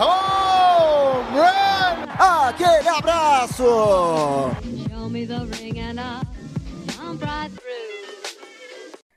Home run! Aquele abraço.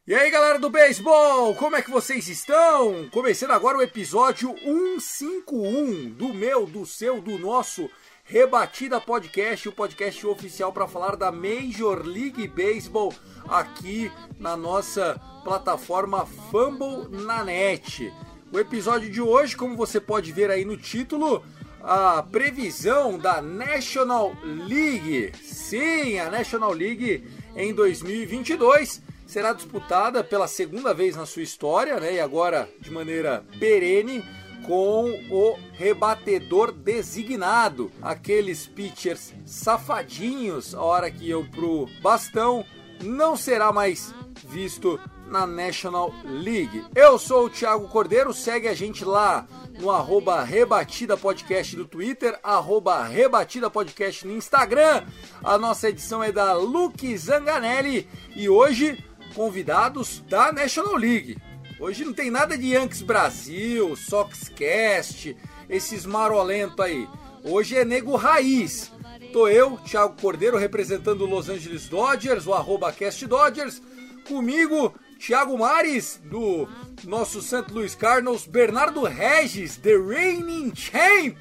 E aí galera do beisebol, como é que vocês estão? Começando agora o episódio 151 do meu, do seu, do nosso Rebatida Podcast, o podcast oficial para falar da Major League Baseball aqui na nossa plataforma Fumble na net. O episódio de hoje, como você pode ver aí no título, a previsão da National League. Sim, a National League em 2022 será disputada pela segunda vez na sua história, né? E agora de maneira perene com o rebatedor designado, aqueles pitchers safadinhos, a hora que eu pro bastão não será mais visto na National League. Eu sou o Thiago Cordeiro, segue a gente lá no arroba Rebatida Podcast do Twitter, arroba Rebatida Podcast no Instagram. A nossa edição é da Luke Zanganelli e hoje convidados da National League. Hoje não tem nada de Yankees Brasil, Soxcast, esses marolentos aí. Hoje é nego raiz. Tô eu, Thiago Cordeiro, representando o Los Angeles Dodgers, o arroba Cast Dodgers. Comigo, Thiago Mares, do nosso St. Louis Cardinals. Bernardo Regis, The Reigning Champ,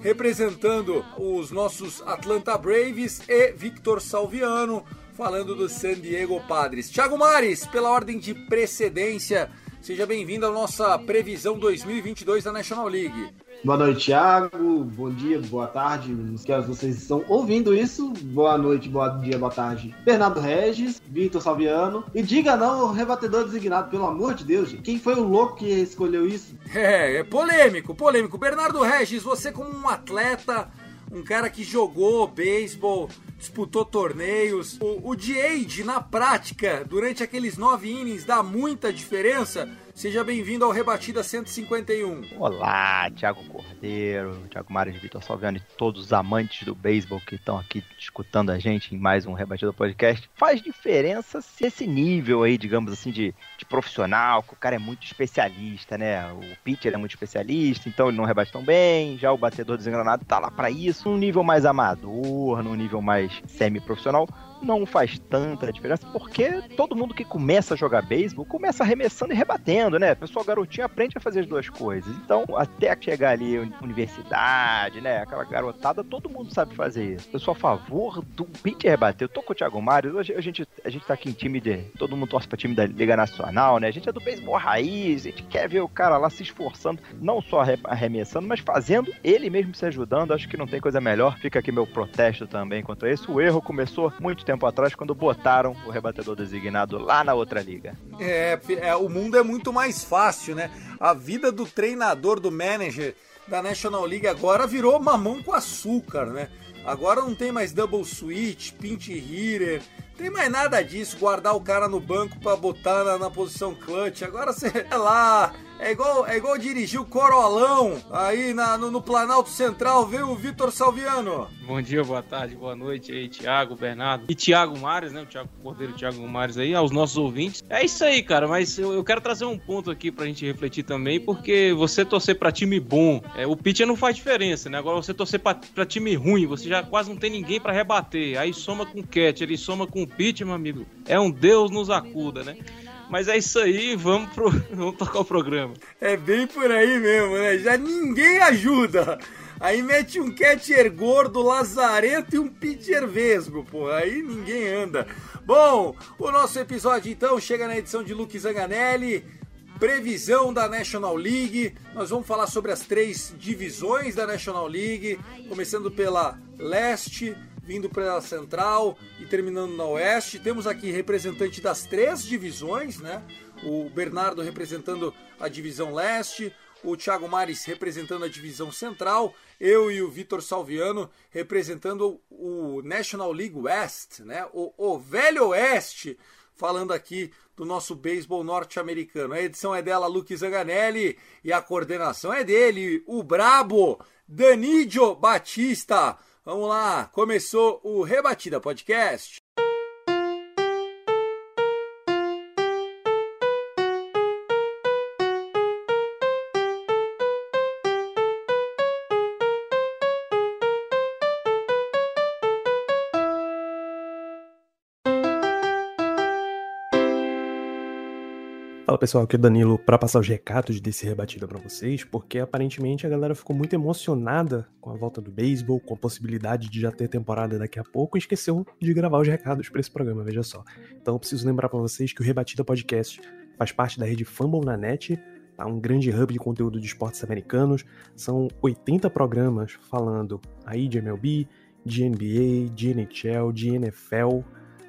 representando os nossos Atlanta Braves. E Victor Salviano, falando do San Diego Padres. Thiago Mares, pela ordem de precedência, seja bem-vindo à nossa previsão 2022 da National League. Boa noite, Thiago. Bom dia, boa tarde. Que horas vocês estão ouvindo isso? Boa noite, boa dia, boa tarde. Bernardo Regis, Vitor Salviano. E diga não ao rebatedor designado, pelo amor de Deus, gente. Quem foi o louco que escolheu isso? É, é polêmico, polêmico. Bernardo Regis, você como um atleta, um cara que jogou beisebol, disputou torneios, o, o de na prática, durante aqueles nove innings, dá muita diferença? Seja bem-vindo ao Rebatida 151. Olá, Thiago Cordeiro, Thiago Mário Vitor Salviano e todos os amantes do beisebol que estão aqui escutando a gente em mais um Rebatida Podcast. Faz diferença se esse nível aí, digamos assim, de, de profissional, que o cara é muito especialista, né? O pitcher é muito especialista, então ele não rebate tão bem, já o batedor desengranado tá lá para isso, num nível mais amador, num nível mais semi-profissional, não faz tanta diferença, porque todo mundo que começa a jogar beisebol começa arremessando e rebatendo, né? Pessoal garotinho aprende a fazer as duas coisas. Então, até chegar ali universidade, né? Aquela garotada, todo mundo sabe fazer isso. Eu sou a favor do pitcher rebater. Eu tô com o Thiago Mário, hoje a gente, a gente tá aqui em time de. Todo mundo torce pra time da Liga Nacional, né? A gente é do beisebol raiz, a gente quer ver o cara lá se esforçando, não só arre- arremessando, mas fazendo, ele mesmo se ajudando. Acho que não tem coisa melhor. Fica aqui meu protesto também contra isso. O erro começou muito tempo atrás quando botaram o rebatedor designado lá na outra liga. É, é, o mundo é muito mais fácil, né? A vida do treinador, do manager da National League agora virou mamão com açúcar, né? Agora não tem mais double switch, pinch hitter, tem mais nada disso, guardar o cara no banco pra botar na, na posição clutch. Agora você é lá, é igual, é igual dirigir o Corolão aí na, no, no Planalto Central, viu, o Vitor Salviano? Bom dia, boa tarde, boa noite aí, Thiago, Bernardo e Thiago Mares, né? O Thiago Cordeiro o Thiago Mares aí, aos nossos ouvintes. É isso aí, cara, mas eu, eu quero trazer um ponto aqui pra gente refletir também, porque você torcer pra time bom, é, o pitcher não faz diferença, né? Agora você torcer pra, pra time ruim, você já quase não tem ninguém pra rebater. Aí soma com o catcher, ele soma com o pitcher, meu amigo. É um Deus nos acuda, né? Mas é isso aí, vamos, pro, vamos tocar o programa. É bem por aí mesmo, né? Já ninguém ajuda. Aí mete um catcher gordo, lazarento e um pitcher vesgo, pô. Aí ninguém anda. Bom, o nosso episódio então chega na edição de Luke Zanganelli. Previsão da National League. Nós vamos falar sobre as três divisões da National League, começando pela leste, vindo pela central e terminando na oeste. Temos aqui representante das três divisões, né? O Bernardo representando a divisão leste, o Thiago Mares representando a divisão central, eu e o Vitor Salviano representando o National League West, né? O, o Velho Oeste, falando aqui do nosso beisebol norte-americano. A edição é dela, Luque Zanganelli, e a coordenação é dele, o brabo Danidio Batista. Vamos lá, começou o Rebatida Podcast. Pessoal, aqui é o Danilo para passar os recados desse rebatida para vocês, porque aparentemente a galera ficou muito emocionada com a volta do beisebol, com a possibilidade de já ter temporada daqui a pouco e esqueceu de gravar os recados para esse programa, veja só. Então eu preciso lembrar para vocês que o Rebatida Podcast faz parte da rede Fumble na Net, tá? um grande hub de conteúdo de esportes americanos. São 80 programas falando aí de MLB, de NBA, de NHL, de NFL,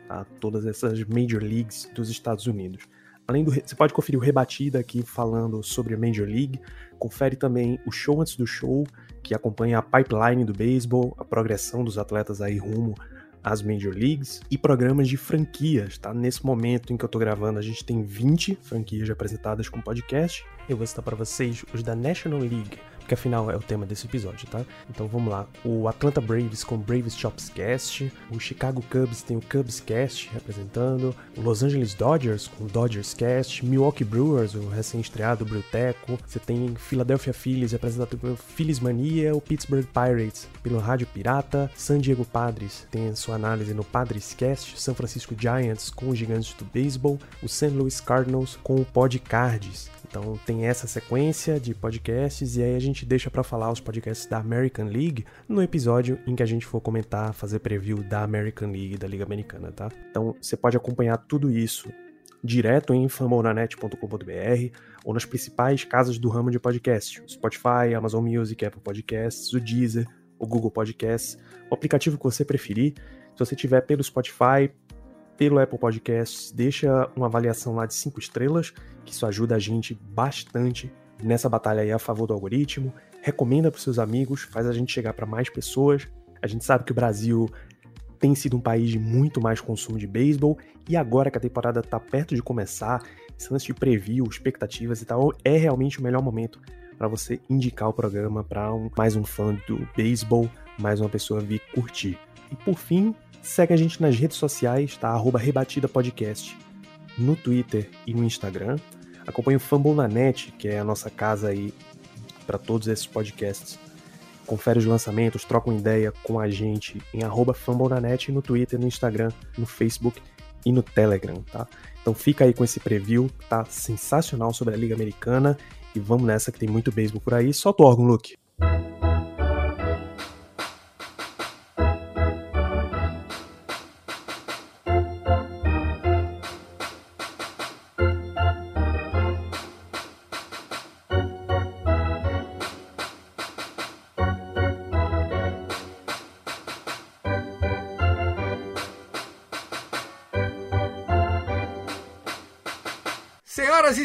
tá? todas essas major leagues dos Estados Unidos. Além do, você pode conferir o Rebatida aqui falando sobre a Major League. Confere também o show antes do show, que acompanha a pipeline do beisebol, a progressão dos atletas aí rumo às Major Leagues e programas de franquias, tá? Nesse momento em que eu tô gravando, a gente tem 20 franquias apresentadas com podcast. Eu vou citar para vocês os da National League, que afinal é o tema desse episódio, tá? Então vamos lá. O Atlanta Braves com Braves Chops Cast, o Chicago Cubs tem o Cubs Cast representando, o Los Angeles Dodgers com o Dodgers Cast, Milwaukee Brewers, o recém-estreado Bruteco, você tem Philadelphia Phillies representado pelo Phillies Mania, o Pittsburgh Pirates pelo Rádio Pirata, San Diego Padres tem sua análise no Padres Cast, San Francisco Giants com os Gigantes do Beisebol, o St. Louis Cardinals com o Podcards. Então tem essa sequência de podcasts e aí a gente deixa para falar os podcasts da American League no episódio em que a gente for comentar, fazer preview da American League da Liga Americana, tá? Então você pode acompanhar tudo isso direto em famonanet.com.br ou nas principais casas do ramo de podcast, Spotify, Amazon Music, Apple Podcasts, o Deezer, o Google Podcasts, o aplicativo que você preferir. Se você tiver pelo Spotify, pelo Apple Podcasts, deixa uma avaliação lá de 5 estrelas, que isso ajuda a gente bastante nessa batalha aí a favor do algoritmo. Recomenda para seus amigos, faz a gente chegar para mais pessoas. A gente sabe que o Brasil tem sido um país de muito mais consumo de beisebol e agora que a temporada está perto de começar, lance de preview, expectativas e tal, é realmente o melhor momento para você indicar o programa para um, mais um fã do beisebol, mais uma pessoa vir curtir. E por fim, Segue a gente nas redes sociais, tá? Arroba Rebatida Podcast, no Twitter e no Instagram. Acompanhe o Fumble na Net, que é a nossa casa aí para todos esses podcasts. Confere os lançamentos, troca uma ideia com a gente em arroba Net no Twitter, no Instagram, no Facebook e no Telegram, tá? Então fica aí com esse preview, tá sensacional sobre a Liga Americana e vamos nessa que tem muito beisebol por aí. Solta o órgão, Luke.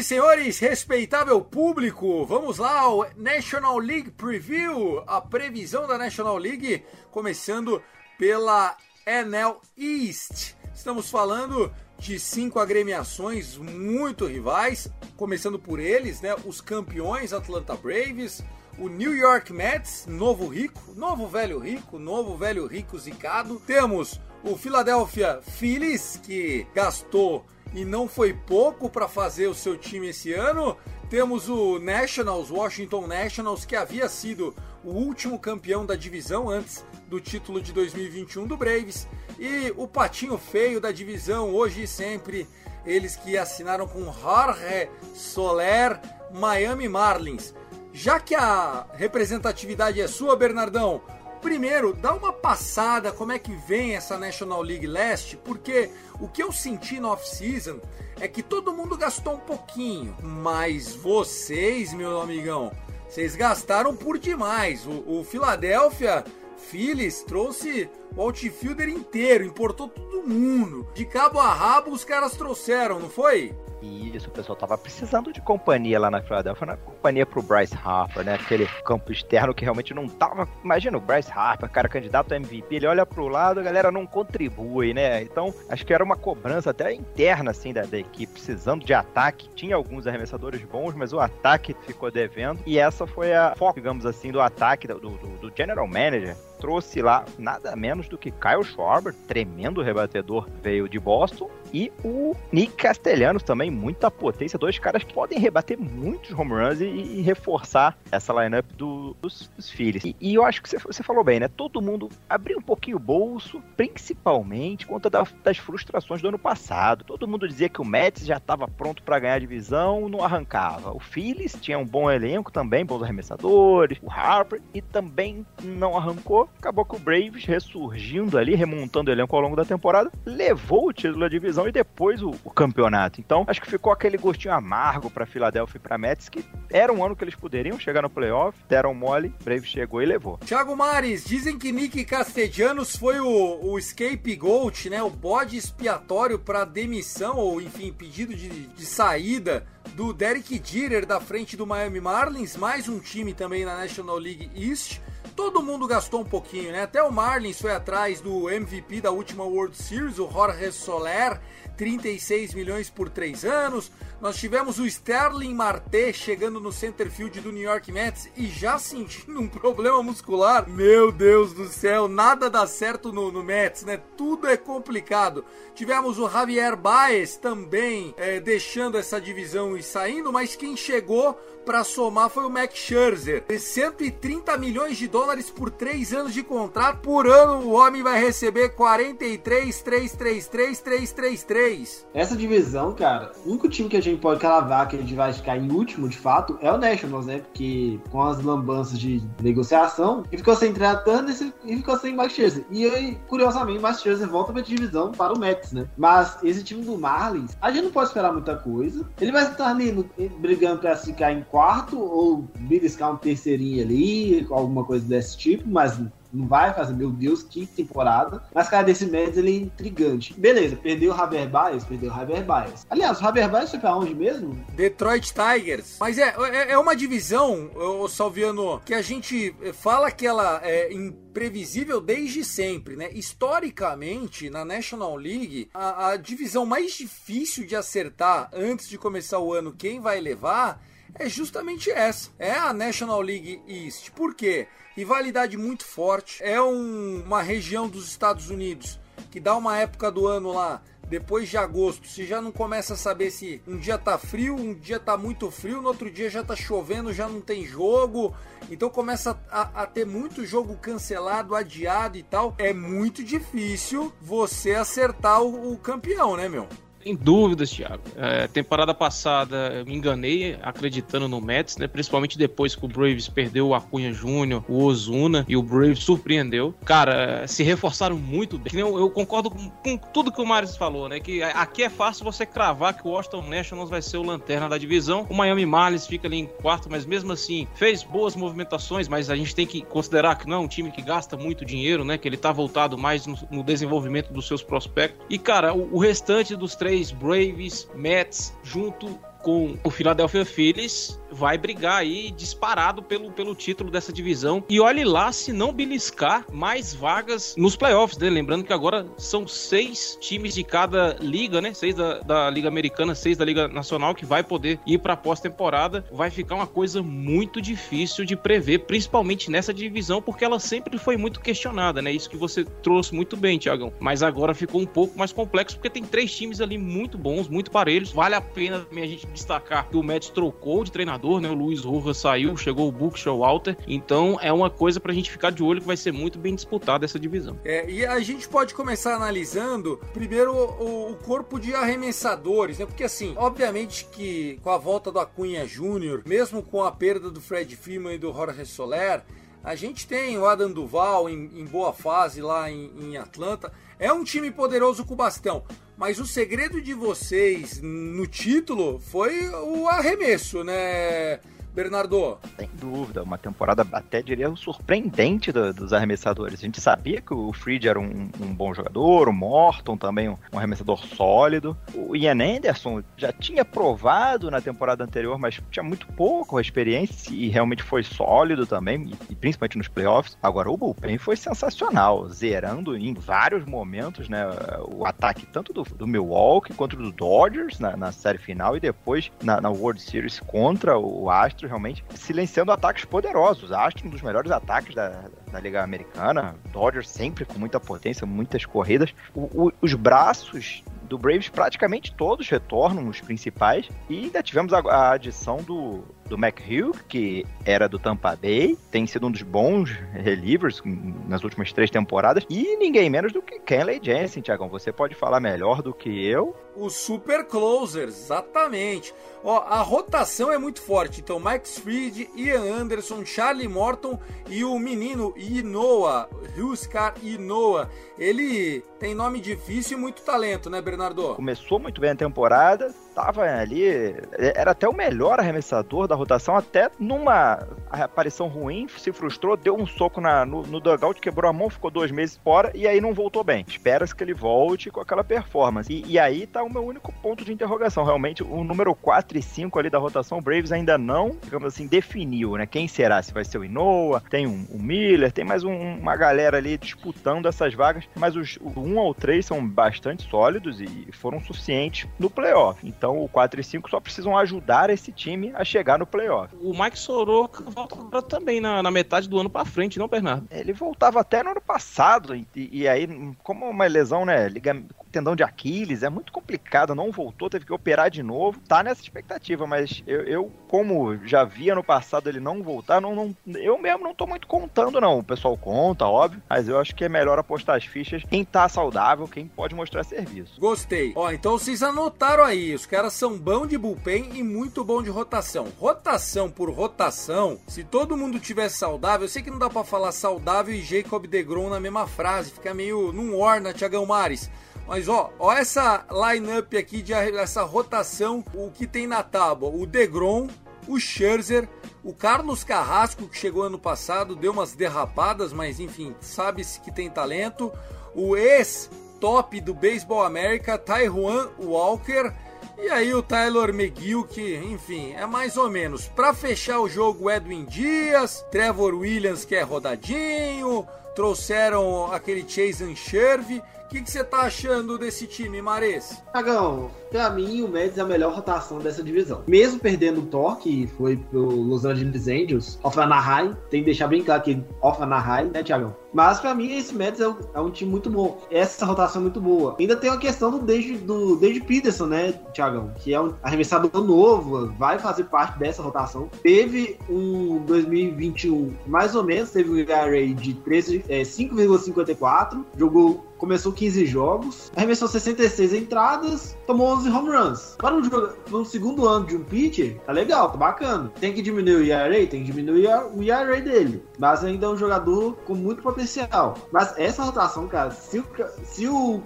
Senhores, respeitável público, vamos lá ao National League Preview, a previsão da National League, começando pela NL East. Estamos falando de cinco agremiações muito rivais, começando por eles, né, os campeões Atlanta Braves, o New York Mets, novo rico, novo velho rico, novo velho rico zicado. Temos o Philadelphia Phillies, que gastou e não foi pouco para fazer o seu time esse ano. Temos o Nationals, Washington Nationals, que havia sido o último campeão da divisão antes do título de 2021 do Braves. E o patinho feio da divisão, hoje e sempre, eles que assinaram com Jorge Soler, Miami Marlins. Já que a representatividade é sua, Bernardão, Primeiro, dá uma passada como é que vem essa National League Leste, porque o que eu senti no off-season é que todo mundo gastou um pouquinho, mas vocês, meu amigão, vocês gastaram por demais. O, o Philadelphia Phillies trouxe o outfielder inteiro, importou todo mundo. De cabo a rabo os caras trouxeram, não foi? Isso, o pessoal tava precisando de companhia lá na Philadelphia, na companhia pro Bryce Harper, né? Aquele campo externo que realmente não tava. Imagina o Bryce Harper, cara, candidato a MVP, ele olha pro lado, a galera não contribui, né? Então, acho que era uma cobrança até interna, assim, da, da equipe, precisando de ataque. Tinha alguns arremessadores bons, mas o ataque ficou devendo. E essa foi a foco, digamos assim, do ataque do, do, do general manager trouxe lá nada menos do que Kyle Schwarber, tremendo rebatedor, veio de Boston, e o Nick Castellanos também, muita potência, dois caras que podem rebater muitos home runs e, e reforçar essa lineup do, dos, dos Phillies. E, e, eu acho que você, falou bem, né? Todo mundo abriu um pouquinho o bolso, principalmente conta da, das frustrações do ano passado. Todo mundo dizia que o Mets já estava pronto para ganhar a divisão, não arrancava. O Phillies tinha um bom elenco também, bons arremessadores, o Harper, e também não arrancou. Acabou que o Braves ressurgindo ali, remontando o elenco ao longo da temporada, levou o título da divisão e depois o, o campeonato. Então, acho que ficou aquele gostinho amargo para Philadelphia e para Mets, que era um ano que eles poderiam chegar no playoff, deram mole, Brave chegou e levou. Thiago Mares, dizem que Nick Castellanos foi o, o scapegoat, né, o bode expiatório para demissão ou enfim, pedido de, de saída do Derek Jeter da frente do Miami Marlins, mais um time também na National League East todo mundo gastou um pouquinho, né? Até o Marlins foi atrás do MVP da última World Series, o Jorge Soler, 36 milhões por 3 anos. Nós tivemos o Sterling Marte chegando no center field do New York Mets e já sentindo um problema muscular. Meu Deus do céu, nada dá certo no, no Mets, né? Tudo é complicado. Tivemos o Javier Baez também é, deixando essa divisão e saindo, mas quem chegou para somar foi o Max Scherzer. 130 milhões de dólares por 3 anos de contrato. Por ano o homem vai receber 43, 333, 333. Essa divisão, cara, o único time que a gente pode cravar que a gente vai ficar em último, de fato, é o Nationals, né? Porque com as lambanças de negociação, ele ficou sem Turner e ficou sem Max Scherzer. E aí, curiosamente, Max Scherzer volta pra divisão para o Mets, né? Mas esse time do Marlins, a gente não pode esperar muita coisa. Ele vai estar ali brigando para ficar em quarto ou beliscar um terceirinho ali, alguma coisa desse tipo, mas não vai fazer, meu Deus, que temporada. Mas, cara, desse Mets ele é intrigante. Beleza, perdeu o Javier Baez, perdeu o Javier Baez. Aliás, o Javier Baez foi pra onde mesmo? Detroit Tigers. Mas é, é, é uma divisão, o Salviano, que a gente fala que ela é imprevisível desde sempre, né? Historicamente, na National League, a, a divisão mais difícil de acertar antes de começar o ano quem vai levar é justamente essa. É a National League East. Por quê? Rivalidade muito forte. É um, uma região dos Estados Unidos que dá uma época do ano lá depois de agosto, você já não começa a saber se um dia tá frio, um dia tá muito frio, no outro dia já tá chovendo, já não tem jogo. Então começa a, a ter muito jogo cancelado, adiado e tal. É muito difícil você acertar o, o campeão, né, meu? Sem dúvidas, Thiago. É, temporada passada me enganei acreditando no Mets, né? Principalmente depois que o Braves perdeu o Acunha Júnior, o Ozuna e o Braves surpreendeu. Cara, se reforçaram muito bem. Eu, eu concordo com, com, tudo que o Marius falou, né? Que aqui é fácil você cravar que o Washington Nationals vai ser o lanterna da divisão. O Miami Marlins fica ali em quarto, mas mesmo assim fez boas movimentações, mas a gente tem que considerar que não é um time que gasta muito dinheiro, né? Que ele tá voltado mais no, no desenvolvimento dos seus prospectos. E, cara, o, o restante dos três Braves, Mets, junto com o Philadelphia Phillies vai brigar aí disparado pelo, pelo título dessa divisão. E olhe lá se não beliscar mais vagas nos playoffs, né? Lembrando que agora são seis times de cada liga, né? Seis da, da Liga Americana, seis da Liga Nacional, que vai poder ir para pós-temporada. Vai ficar uma coisa muito difícil de prever, principalmente nessa divisão, porque ela sempre foi muito questionada, né? Isso que você trouxe muito bem, Tiagão. Mas agora ficou um pouco mais complexo, porque tem três times ali muito bons, muito parelhos. Vale a pena a gente destacar que o Mets trocou de treinador treinador, né? O Luiz Rojas saiu, chegou o Buckshaw Walter. Então é uma coisa pra gente ficar de olho que vai ser muito bem disputada essa divisão. É, e a gente pode começar analisando primeiro o, o corpo de arremessadores, né? Porque assim, obviamente que com a volta do Acunha Júnior, mesmo com a perda do Fred Freeman e do Jorge Soler, a gente tem o Adam Duval em, em boa fase lá em, em Atlanta. É um time poderoso com bastão. Mas o segredo de vocês no título foi o arremesso, né? Bernardo? Sem dúvida, uma temporada até diria surpreendente do, dos arremessadores. A gente sabia que o Fried era um, um bom jogador, o Morton também um, um, arremessador sólido. O Ian Anderson já tinha provado na temporada anterior, mas tinha muito pouco a experiência e realmente foi sólido também, e, e principalmente nos playoffs. Agora, o bullpen foi sensacional, zerando em vários momentos né, o ataque tanto do, do Milwaukee quanto do Dodgers na, na série final e depois na, na World Series contra o Astros, realmente silenciando ataques poderosos. Astros, um dos melhores ataques da, da Liga Americana. Dodgers sempre com muita potência, muitas corridas. O, o, os braços do Braves praticamente todos retornam, os principais. E ainda tivemos a, a adição do, do McHugh, que era do Tampa Bay, tem sido um dos bons relievers nas últimas três temporadas, e ninguém menos do que Kenley Jensen, Tiagão. Você pode falar melhor do que eu. Os super closers, exatamente. Ó, a rotação é muito forte. Então, Max Fried, Ian Anderson, Charlie Morton e o menino Inoa, Huskar Inoa. Ele tem nome difícil e muito talento, né, Bernardo? Começou muito bem a temporada, tava ali, era até o melhor arremessador da rotação, até numa aparição ruim, se frustrou, deu um soco na, no, no dugout, quebrou a mão, ficou dois meses fora e aí não voltou bem. Espera-se que ele volte com aquela performance. E, e, aí tá o meu único ponto de interrogação. Realmente, o número 4 e 5 ali da rotação, o Braves ainda não, digamos assim, definiu, né? Quem será? Se vai ser o Inoa, tem um, um Miller, tem mais um, uma galera ali disputando essas vagas, mas os 1 ou 3 são bastante sólidos e foram suficientes no playoff. Então o 4 e 5 só precisam ajudar esse time a chegar no playoff. O Mike Soroka volta também na, na metade do ano para frente, não, Bernardo? Ele voltava até no ano passado, e, e aí, como uma lesão, né, tendão de Aquiles, é muito complicado, não voltou, teve que operar de novo. Tá nessa expectativa, mas eu, eu como já via no passado ele não voltar, não, não, eu mesmo não tô muito contando, não. O pessoal conta, óbvio, mas eu acho que é melhor apostar as fichas quem tá saudável, quem pode mostrar serviço. Gostei. Ó, então vocês anotaram aí, os caras são bom de bullpen e muito bom de rotação. Rotação por rotação, se todo mundo tivesse saudável, eu sei que não dá para falar saudável e Jacob DeGrom na mesma frase, fica meio num war na Thiagão Mares. Mas ó, ó essa lineup aqui de essa rotação, o que tem na tábua, o Degrom, o Scherzer, o Carlos Carrasco que chegou ano passado, deu umas derrapadas, mas enfim, sabe-se que tem talento. O ex top do Baseball América, Taiwan Walker, e aí o Tyler McGill, que, enfim, é mais ou menos. Para fechar o jogo, Edwin Dias, Trevor Williams, que é rodadinho, trouxeram aquele Chase Ancherve. O que você tá achando desse time, Mares? Cagão, pra mim o Mets é a melhor rotação dessa divisão. Mesmo perdendo o Thor, que foi pro Los Angeles Angels, off Anaheim, tem que deixar bem claro que off Anaheim, né, Thiagão? Mas pra mim esse Mets é um, é um, time muito bom. Essa rotação é muito boa. Ainda tem a questão do David, do David Peterson, né, Thiagão? Que é um arremessador novo, vai fazer parte dessa rotação. Teve um 2021, mais ou menos, teve um ERA de 13, é, 5,54, jogou começou 15 jogos, arremessou 66 entradas, tomou 11 home runs. Para um, no segundo ano de um pitcher, tá legal, tá bacana. Tem que diminuir o ERA? Tem que diminuir o ERA dele. Mas ainda é um jogador com muito potencial. Mas essa rotação, cara, se o, se o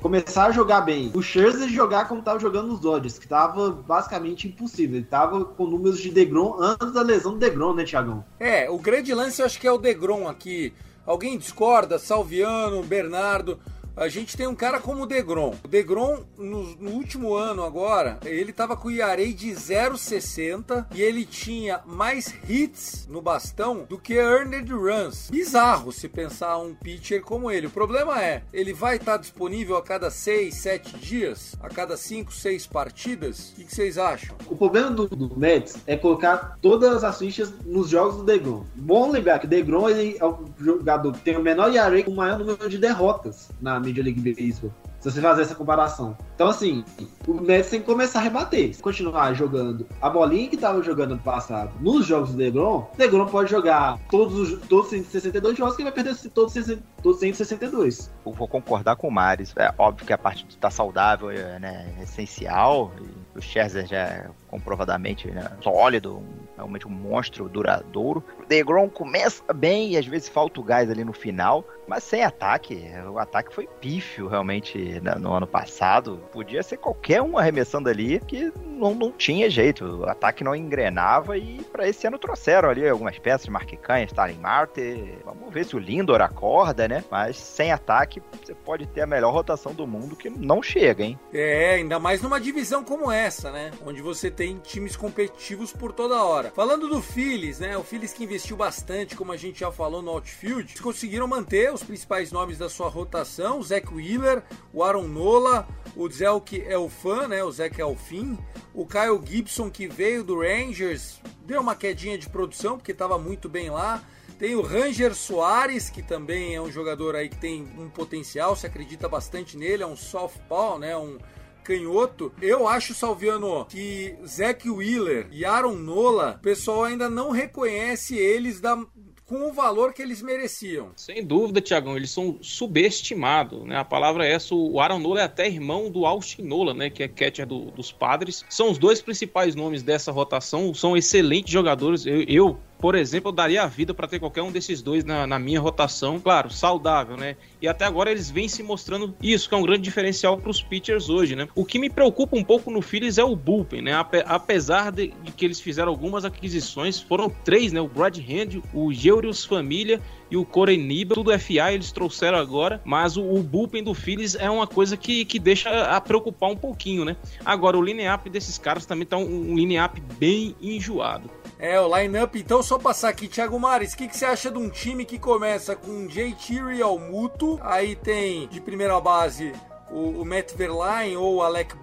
começar a jogar bem, o Scherzer jogar como tava jogando nos Dodgers, que tava basicamente impossível. Ele tava com números de Degrom antes da lesão do Degrom, né, Thiagão? É, o grande lance eu acho que é o Degrom aqui. Alguém discorda? Salviano, Bernardo. A gente tem um cara como o Degrom. O Degrom, no, no último ano agora, ele tava com o ERA de 0,60 e ele tinha mais hits no bastão do que earned runs. Bizarro se pensar um pitcher como ele. O problema é, ele vai estar tá disponível a cada 6, 7 dias? A cada 5, 6 partidas? O que, vocês acham? O problema do, do Mets é colocar todas as fichas nos jogos do Degrom. Bom lembrar que o Degrom ele é o jogador que tem o menor ERA com o maior número de derrotas na Major League Baseball. Se você fazer essa comparação. Então, assim, o Mets tem que começar a rebater. Se continuar jogando a bolinha que estava jogando no passado nos jogos do DeGrom, DeGrom pode jogar todos os todos 162 jogos que ele vai perder todos, todos 162. Eu vou concordar com o Maris. É óbvio que a parte de estar saudável é, né, é essencial. O Scherzer já comprovadamente né, sólido, realmente um monstro duradouro. O DeGrom começa bem e às vezes falta o gás ali no final, mas sem ataque. O ataque foi pífio realmente no ano passado. Podia ser qualquer um arremessando ali que não, não tinha jeito. O ataque não engrenava e para esse ano trouxeram ali algumas peças, Mark Canha, Stalin Marte. Vamos ver se o Lindor acorda, né? Mas sem ataque você pode ter a melhor rotação do mundo que não chega, hein? É, ainda mais numa divisão como essa, né? Onde você tem times competitivos por toda hora. Falando do Phillies, né? O Phillies que investiu bastante, como a gente já falou no outfield, eles conseguiram manter os principais nomes da sua rotação, o Zach Wheeler, o Aaron Nola, o Zelk Elfan, né? O Zach Elfin, o Kyle Gibson que veio do Rangers, deu uma quedinha de produção porque estava muito bem lá. Tem o Ranger Soares, que também é um jogador aí que tem um potencial, se acredita bastante nele, é um softball, né? Um canhoto. Eu acho, Salviano, que Zack Wheeler e Aaron Nola, o pessoal ainda não reconhece eles da, com o valor que eles mereciam. Sem dúvida, Tiagão, eles são subestimados, né? A palavra é essa. O Aaron Nola é até irmão do Austin Nola, né? Que é catcher do, dos padres. São os dois principais nomes dessa rotação. São excelentes jogadores. Eu, eu por exemplo, eu daria a vida para ter qualquer um desses dois na, na, minha rotação. Claro, saudável, né? E até agora eles vêm se mostrando isso, que é um grande diferencial para os pitchers hoje, né? O que me preocupa um pouco no Phillies é o bullpen, né? Apesar de, que eles fizeram algumas aquisições, foram três, né? O Brad Hand, o Geurius Família e o Corey Nibel, tudo FA eles trouxeram agora, mas o, o bullpen do Phillies é uma coisa que, que deixa a preocupar um pouquinho, né? Agora, o line-up desses caras também tá um, um line-up bem enjoado. É, o line-up. Então, só passar aqui, Thiago Mares, o que, que você acha de um time que começa com JT Realmuto, aí tem de primeira base o, o Matt Verlaine ou o Alec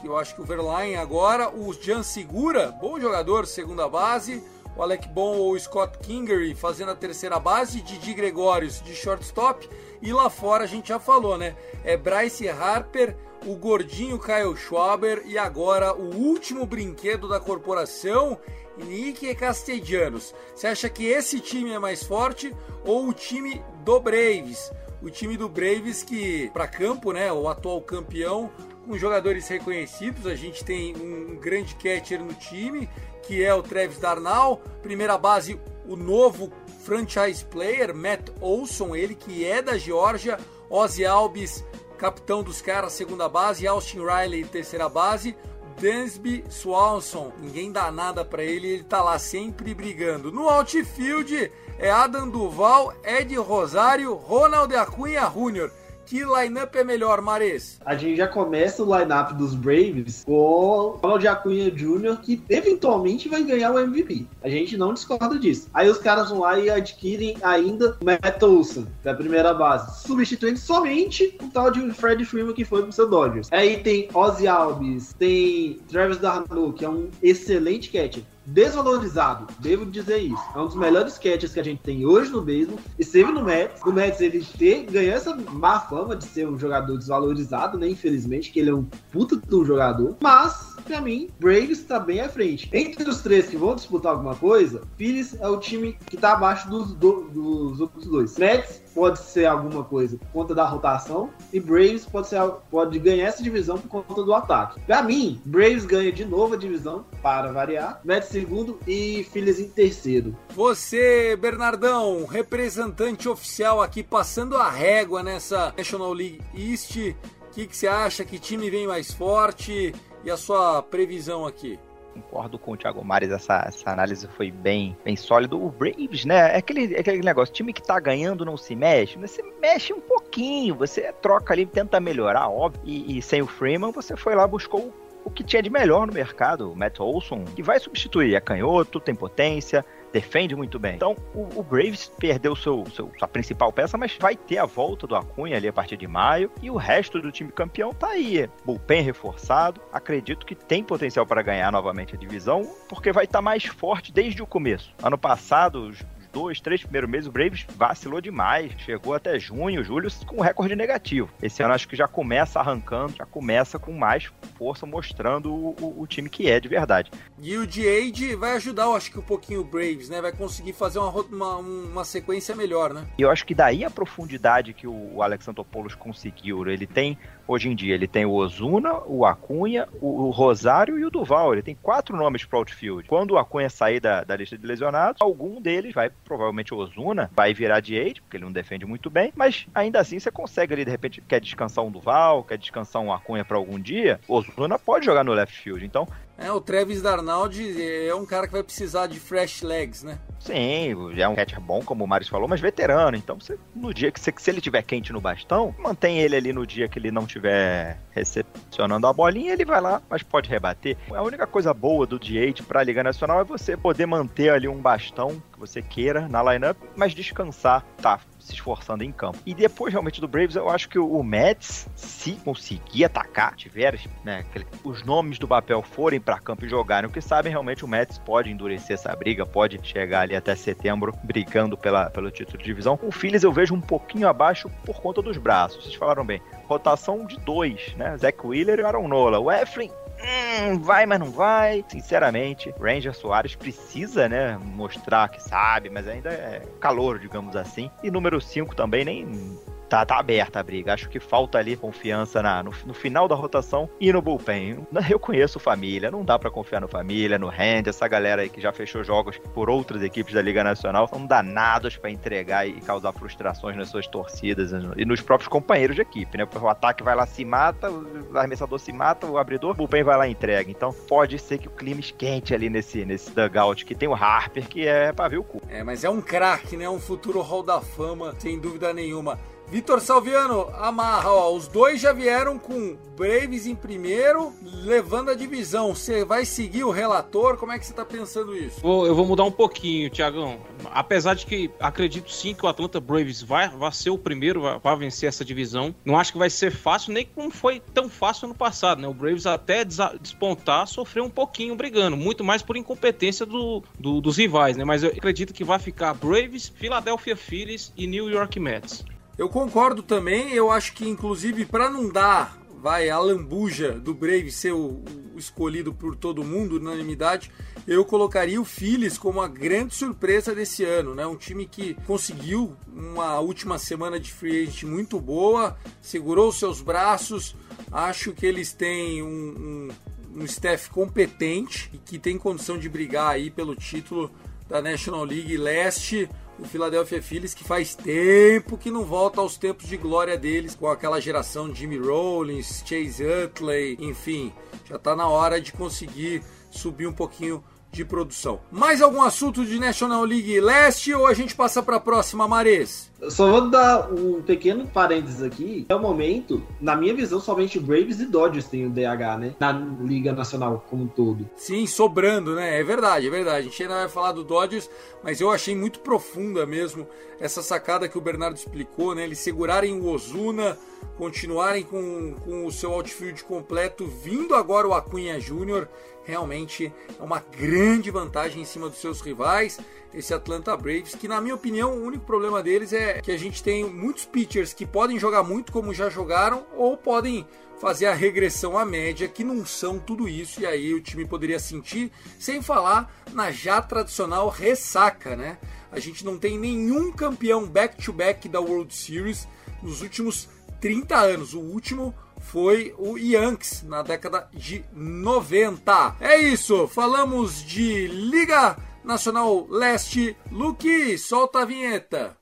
que eu acho que o Verlaine agora, o Jan Segura, bom jogador, segunda base, o Alec Boone ou o Scott Kingery fazendo a terceira base, Didi Gregórios de shortstop, e lá fora a gente já falou, né? É Bryce Harper, o gordinho Kyle Schwaber e agora o último brinquedo da corporação Nick Castellanos. Você acha que esse time é mais forte ou o time do Braves? O time do Braves que para campo, né, o atual campeão, com jogadores reconhecidos. A gente tem um grande catcher no time, que é o Travis Darnall. Primeira base, o novo franchise player, Matt Olson, ele que é da Geórgia. Ozzy Alves, capitão dos caras, segunda base. Austin Riley, terceira base. Dansby Swanson. Ninguém dá nada para ele, ele tá lá sempre brigando. No outfield é Adam Duval, Ed Rosário, Ronald Acunha Jr. Que lineup é melhor, Mares? A gente já começa o lineup dos Braves com Ronald Acunha Jr., que eventualmente vai ganhar o MVP. A gente não discorda disso. Aí os caras vão lá e adquirem ainda o Matt Olson, da primeira base, substituindo somente o tal de Fred Freeman que foi pro seu Dodgers. Aí tem Ozzy Alves, tem Travis Darno, que é um excelente catcher desvalorizado, devo dizer isso. É um dos melhores catches que a gente tem hoje no beisebol. Esteve no Mets. No Mets ele ter, ganhou essa má fama de ser um jogador desvalorizado, né? Infelizmente, que ele é um um jogador. Mas, pra mim, Braves tá bem à frente. Entre os três que vão disputar alguma coisa, Phillies é o time que tá abaixo dos, do, dos outros dois. Mets pode ser alguma coisa por conta da rotação e Braves pode, ser, pode ganhar essa divisão por conta do ataque. Para mim, Braves ganha de novo a divisão, para variar, Mets segundo e Phillies em terceiro. Você, Bernardão, representante oficial aqui, passando a régua nessa National League East, o que, que você acha? Que time vem mais forte? E a sua previsão aqui? Concordo com o Thiago Mares, essa, essa análise foi bem, bem sólida. O Braves, né, é aquele, é aquele negócio, time que tá ganhando não se mexe, você mexe um pouquinho, você troca ali, tenta melhorar, óbvio, e, e sem o Freeman você foi lá, buscou o que tinha de melhor no mercado, o Matt Olson, que vai substituir, é canhoto, tem potência, defende muito bem. Então, o, o Braves perdeu seu, seu, sua principal peça, mas vai ter a volta do Acunha ali a partir de maio. E o resto do time campeão tá aí. Bullpen reforçado. Acredito que tem potencial para ganhar novamente a divisão, porque vai estar tá mais forte desde o começo. Ano passado, os dois, três primeiros meses o Braves vacilou demais. Chegou até junho, julho com recorde negativo. Esse ano acho que já começa arrancando, já começa com mais força, mostrando o, o, o time que é de verdade. E o Jade vai ajudar, eu acho que um pouquinho o Braves, né? Vai conseguir fazer uma, uma, uma sequência melhor, né? E eu acho que daí a profundidade que o Alex Antopoulos conseguiu, ele tem hoje em dia, ele tem o Ozuna, o Acunha, o, Rosário e o Duval. Ele tem quatro nomes pro outfield. Quando o Acunha sair da, da lista de lesionados, algum deles vai, provavelmente o Ozuna, vai virar de aid, porque ele não defende muito bem, mas ainda assim você consegue ali, de repente, quer descansar um Duval, quer descansar um Acunha para algum dia, o Ozuna pode jogar no left field. Então, é, o Travis Darnaldi é um cara que vai precisar de fresh legs, né? Sim, é um catcher bom, como o Marius falou, mas veterano. Então, você, no dia que você, se ele tiver quente no bastão, mantém ele ali no dia que ele não tiver recepcionando a bolinha, ele vai lá, mas pode rebater. A única coisa boa do DH para a Liga Nacional é você poder manter ali um bastão que você queira na lineup, mas descansar, tá? Se esforçando em campo. E depois, realmente, do Braves, eu acho que o Mets, se conseguir atacar, tiver né, os nomes do papel forem para campo e jogarem o que sabem, realmente o Mets pode endurecer essa briga, pode chegar ali até setembro brigando pela, pelo título de divisão. O Phillies eu vejo um pouquinho abaixo por conta dos braços. Vocês falaram bem. Rotação de dois, né? Zach Wheeler e Aaron Nola. O Eflin hum, vai, mas não vai. Sinceramente, Ranger Soares precisa, né, mostrar que sabe, mas ainda é calor, digamos assim. E número 5 também nem tá, tá aberta a briga. Acho que falta ali confiança na, no, no, final da rotação e no bullpen. Eu conheço família, não dá para confiar no família, no Hand, essa galera aí que já fechou jogos por outras equipes da Liga Nacional, são danados para entregar e causar frustrações nas suas torcidas e nos próprios companheiros de equipe, né? O ataque vai lá se mata, o arremessador se mata, o abridor, o bullpen vai lá e entrega. Então pode ser que o clima esquente ali nesse, nesse dugout, que tem o Harper, que é pra ver o cu. É, mas é um craque, né? Um futuro Hall da Fama, sem dúvida nenhuma. Vitor Salviano, amarra, ó. Os dois já vieram com Braves em primeiro, levando a divisão. Você vai seguir o relator? Como é que você tá pensando isso? eu vou mudar um pouquinho, Tiagão. Apesar de que acredito sim que o Atlanta Braves vai, vai ser o primeiro, vai, vencer essa divisão. Não acho que vai ser fácil, nem como foi tão fácil no passado, né? O Braves até despontar sofreu um pouquinho brigando, muito mais por incompetência do, do, dos rivais, né? Mas eu acredito que vai ficar Braves, Philadelphia Phillies e New York Mets. Eu concordo também, eu acho que inclusive para não dar, vai, a lambuja do Brave ser o, o, escolhido por todo mundo, unanimidade, eu colocaria o Phillies como a grande surpresa desse ano, né? Um time que conseguiu uma última semana de free agent muito boa, segurou seus braços, acho que eles têm um, um, um staff competente e que tem condição de brigar aí pelo título da National League Leste o Philadelphia Phillies, que faz tempo que não volta aos tempos de glória deles, com aquela geração Jimmy Rollins, Chase Utley, enfim, já está na hora de conseguir subir um pouquinho de produção. Mais algum assunto de National League Leste ou a gente passa para a próxima, Mares? Só vou dar um pequeno parênteses aqui. Até o momento, na minha visão, somente Braves e Dodgers têm o DH, né? Na Liga Nacional como um todo. Sim, sobrando, né? É verdade, é verdade. A gente ainda vai falar do Dodgers, mas eu achei muito profunda mesmo essa sacada que o Bernardo explicou, né? Eles segurarem o Ozuna, continuarem com, com o seu outfield completo, vindo agora o Acunha Júnior realmente é uma grande vantagem em cima dos seus rivais. Esse Atlanta Braves, que na minha opinião o único problema deles é que a gente tem muitos pitchers que podem jogar muito como já jogaram ou podem fazer a regressão à média, que não são tudo isso, e aí o time poderia sentir, sem falar na já tradicional ressaca, né? A gente não tem nenhum campeão back-to-back -back da World Series nos últimos 30 anos. O último foi o Yankees na década de 90. É isso, falamos de Liga Nacional Leste. Luke, solta a vinheta.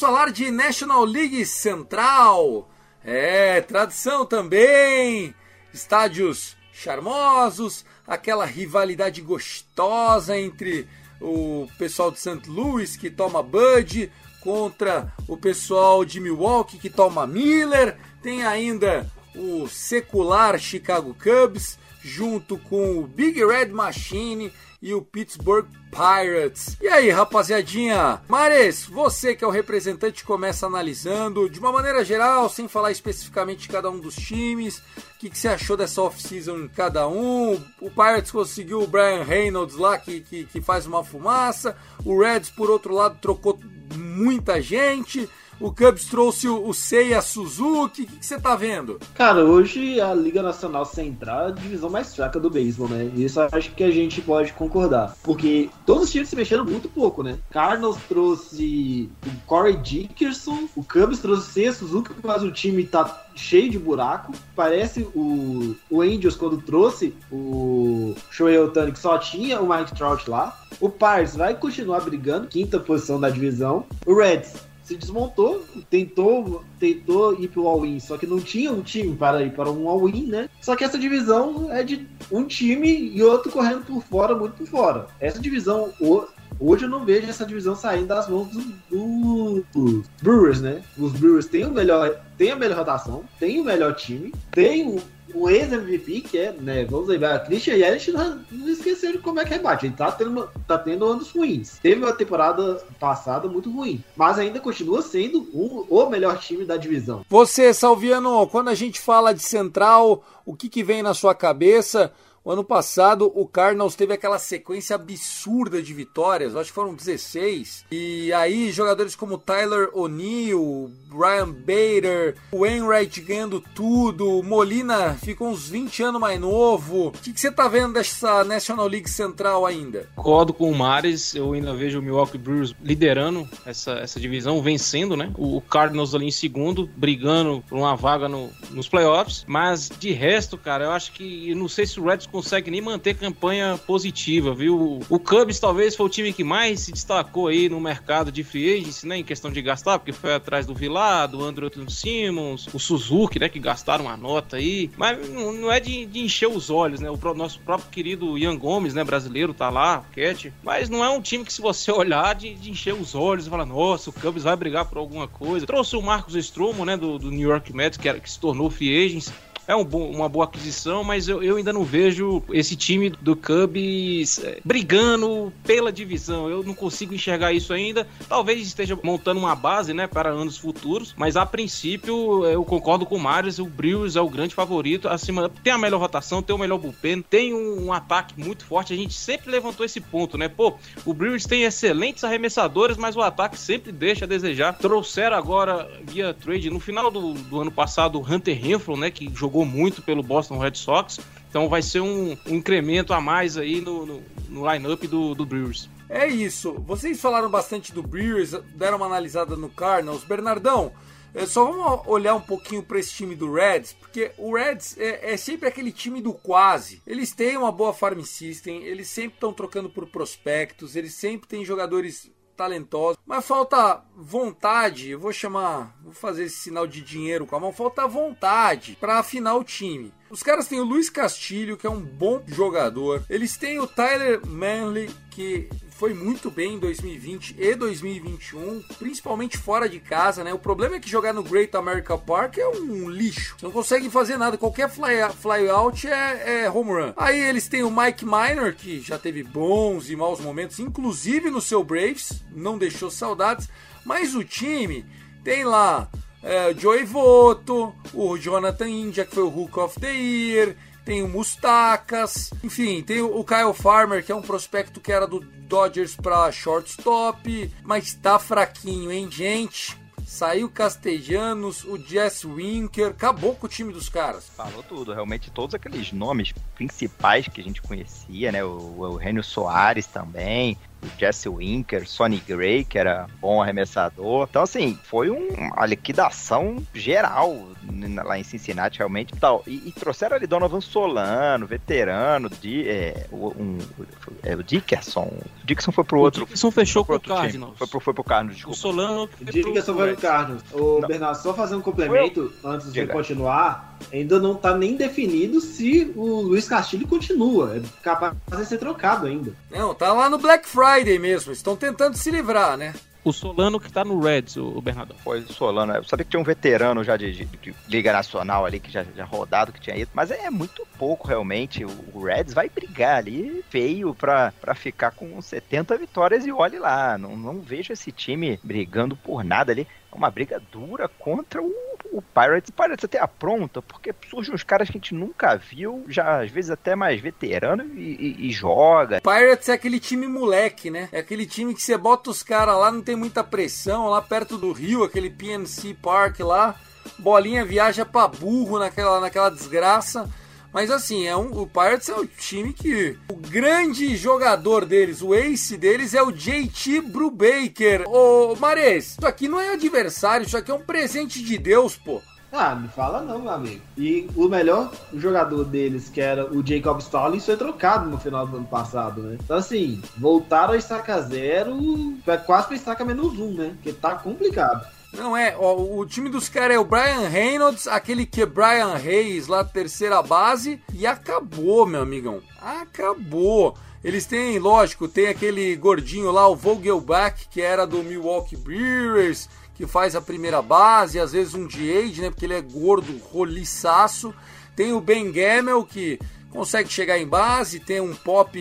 Vamos falar de National League Central. É, tradição também. Estádios charmosos, aquela rivalidade gostosa entre o pessoal de St. Louis que toma Bud contra o pessoal de Milwaukee que toma Miller. Tem ainda o secular Chicago Cubs, junto com o Big Red Machine e o Pittsburgh Pirates. E aí, rapaziadinha? Mares, você que é o representante começa analisando, de uma maneira geral, sem falar especificamente de cada um dos times, o que, que, você achou dessa off-season em cada um? O Pirates conseguiu o Brian Reynolds lá, que, que, que faz uma fumaça. O Reds, por outro lado, trocou muita gente. O Cubs trouxe o, Seiya Suzuki. O que, você tá vendo? Cara, hoje a Liga Nacional Central é a divisão mais fraca do beisebol, né? Isso acho que a gente pode concordar. Porque todos os times se mexeram muito pouco, né? Cardinals trouxe o Corey Dickerson, o Cubs trouxe o Seiya Suzuki, mas o time tá cheio de buraco. Parece o, o Angels quando trouxe o Shohei Otani, que só tinha o Mike Trout lá. O Pirates vai continuar brigando, quinta posição da divisão. O Reds se desmontou, tentou, tentou ir pro all-in, só que não tinha um time para ir para um all-in, né? Só que essa divisão é de um time e outro correndo por fora, muito por fora. Essa divisão, hoje eu não vejo essa divisão saindo das mãos dos do, do Brewers, né? Os Brewers têm o melhor, têm a melhor rotação, têm o melhor time, têm o o ex-MVP, que é, né, vamos lembrar, Christian Yelich não, esqueceram como é que rebate. Ele tá tendo, tá tendo anos ruins. Teve uma temporada passada muito ruim, mas ainda continua sendo um, o melhor time da divisão. Você, Salviano, quando a gente fala de Central, o que, que vem na sua cabeça? O ano passado, o Cardinals teve aquela sequência absurda de vitórias, acho que foram 16. E aí, jogadores como Tyler O'Neill, Ryan Bader, Wainwright ganhando tudo, Molina ficou uns 20 anos mais novo. O que, que você tá vendo dessa National League Central ainda? Concordo com o Mares, eu ainda vejo o Milwaukee Brewers liderando essa, essa divisão, vencendo, né? O Cardinals ali em segundo, brigando por uma vaga no, nos playoffs. Mas de resto, cara, eu acho que. Eu não sei se o Reds consegue nem manter campanha positiva, viu? O Cubs talvez foi o time que mais se destacou aí no mercado de free agency, né? Em questão de gastar, porque foi atrás do Vilar, do Andrew Simmons, o Suzuki, né? Que gastaram uma nota aí. Mas não é de, de encher os olhos, né? O nosso próprio querido Ian Gomes, né? Brasileiro, tá lá, Cat. Mas não é um time que, se você olhar, de, de encher os olhos e falar, nossa, o Cubs vai brigar por alguma coisa. Trouxe o Marcos Stromo, né? Do, do New York Mets, que, era, que se tornou free agents é um uma boa aquisição, mas eu, eu ainda não vejo esse time do Cubs é, brigando pela divisão. Eu não consigo enxergar isso ainda. Talvez esteja montando uma base, né, para anos futuros, mas a princípio eu concordo com o Marius, o Brewers é o grande favorito. Acima tem a melhor rotação, tem o melhor bullpen, tem um, um ataque muito forte. A gente sempre levantou esse ponto, né? Pô, o Brewers tem excelentes arremessadores, mas o ataque sempre deixa a desejar. Trouxeram agora via trade no final do, do ano passado o Hunter Renfro, né, que jogou jogou muito pelo Boston Red Sox. Então vai ser um, um incremento a mais aí no, no, no line-up do, do Brewers. É isso. Vocês falaram bastante do Brewers, deram uma analisada no Cardinals. Bernardão, é, só vamos olhar um pouquinho para esse time do Reds, porque o Reds é, é, sempre aquele time do quase. Eles têm uma boa farm system, eles sempre estão trocando por prospectos, eles sempre têm jogadores talentosos, mas falta vontade. Eu vou chamar, vou fazer esse sinal de dinheiro com a mão. Falta vontade para afinar o time. Os caras têm o Luiz Castilho, que é um bom jogador. Eles têm o Tyler Manley, que foi muito bem em 2020 e 2021, principalmente fora de casa, né? O problema é que jogar no Great America Park é um lixo. Você não consegue fazer nada. Qualquer fly, fly é, é home run. Aí eles têm o Mike Minor, que já teve bons e maus momentos, inclusive no seu Braves, não deixou saudades. Mas o time tem lá é, Joey Voto, o Jonathan India, que foi o Hook of the Year, tem o Mustacas, enfim, tem o Kyle Farmer, que é um prospecto que era do Dodgers para shortstop, mas tá fraquinho, hein, gente? Saiu Castellanos, o Jess Winker, acabou com o time dos caras. Falou tudo, realmente todos aqueles nomes principais que a gente conhecia, né? O, o Eugênio Soares também, Jesse Winker, Sonny Gray, que era bom arremessador. Então, assim, foi um, uma liquidação geral lá em Cincinnati, realmente. Tal. E, e trouxeram ali Donovan Solano, veterano, de, é, um, é, o Dickerson. O Dickerson foi pro outro. O Dickerson fechou pro, pro Cardinals. Foi pro, foi pro Cardinals, desculpa. O Solano. O Dickerson foi pro Cardinals. O Bernardo, só fazer um complemento antes de continuar. Ainda não tá nem definido se o Luiz Castilho continua. É capaz de ser trocado ainda. Não, tá lá no Black Friday mesmo. Estão tentando se livrar, né? O Solano que tá no Reds, o, Bernardo. Foi o Solano. Eu sabia que tinha um veterano já de, de- de Liga Nacional ali, que já, já rodado, que tinha ido. Mas é muito pouco, realmente. O, o Reds vai brigar ali feio pra, pra ficar com 70 vitórias e olhe lá. Não, não vejo esse time brigando por nada ali. Uma briga dura contra o, o Pirates. O Pirates até apronta, porque surgem uns caras que a gente nunca viu, já às vezes até mais veterano e, e- e joga. Pirates é aquele time moleque, né? É aquele time que você bota os caras lá, não tem muita pressão, lá perto do Rio, aquele PNC Park lá. Bolinha viaja pra burro naquela, naquela desgraça. Mas assim, é um, o Pirates é o time que. O grande jogador deles, o ace deles é o JT Brubaker. Ô, Mares, isso aqui não é adversário, isso aqui é um presente de Deus, pô. Ah, me fala não, meu amigo. E o melhor jogador deles, que era o Jacob Stallings, foi trocado no final do ano passado, né? Então, assim, voltaram a estaca zero, quase pra estaca menos um, né? Porque tá complicado. Não é, ó, o time dos caras é o Brian Reynolds, aquele que é Brian Hayes lá, terceira base, e acabou, meu amigão. Acabou. Eles têm, lógico, tem aquele gordinho lá, o Vogelbach, que era do Milwaukee Brewers, que faz a primeira base, às vezes um DH, né, porque ele é gordo, roliçaço. Tem o Ben Gamel, que consegue chegar em base, tem um pop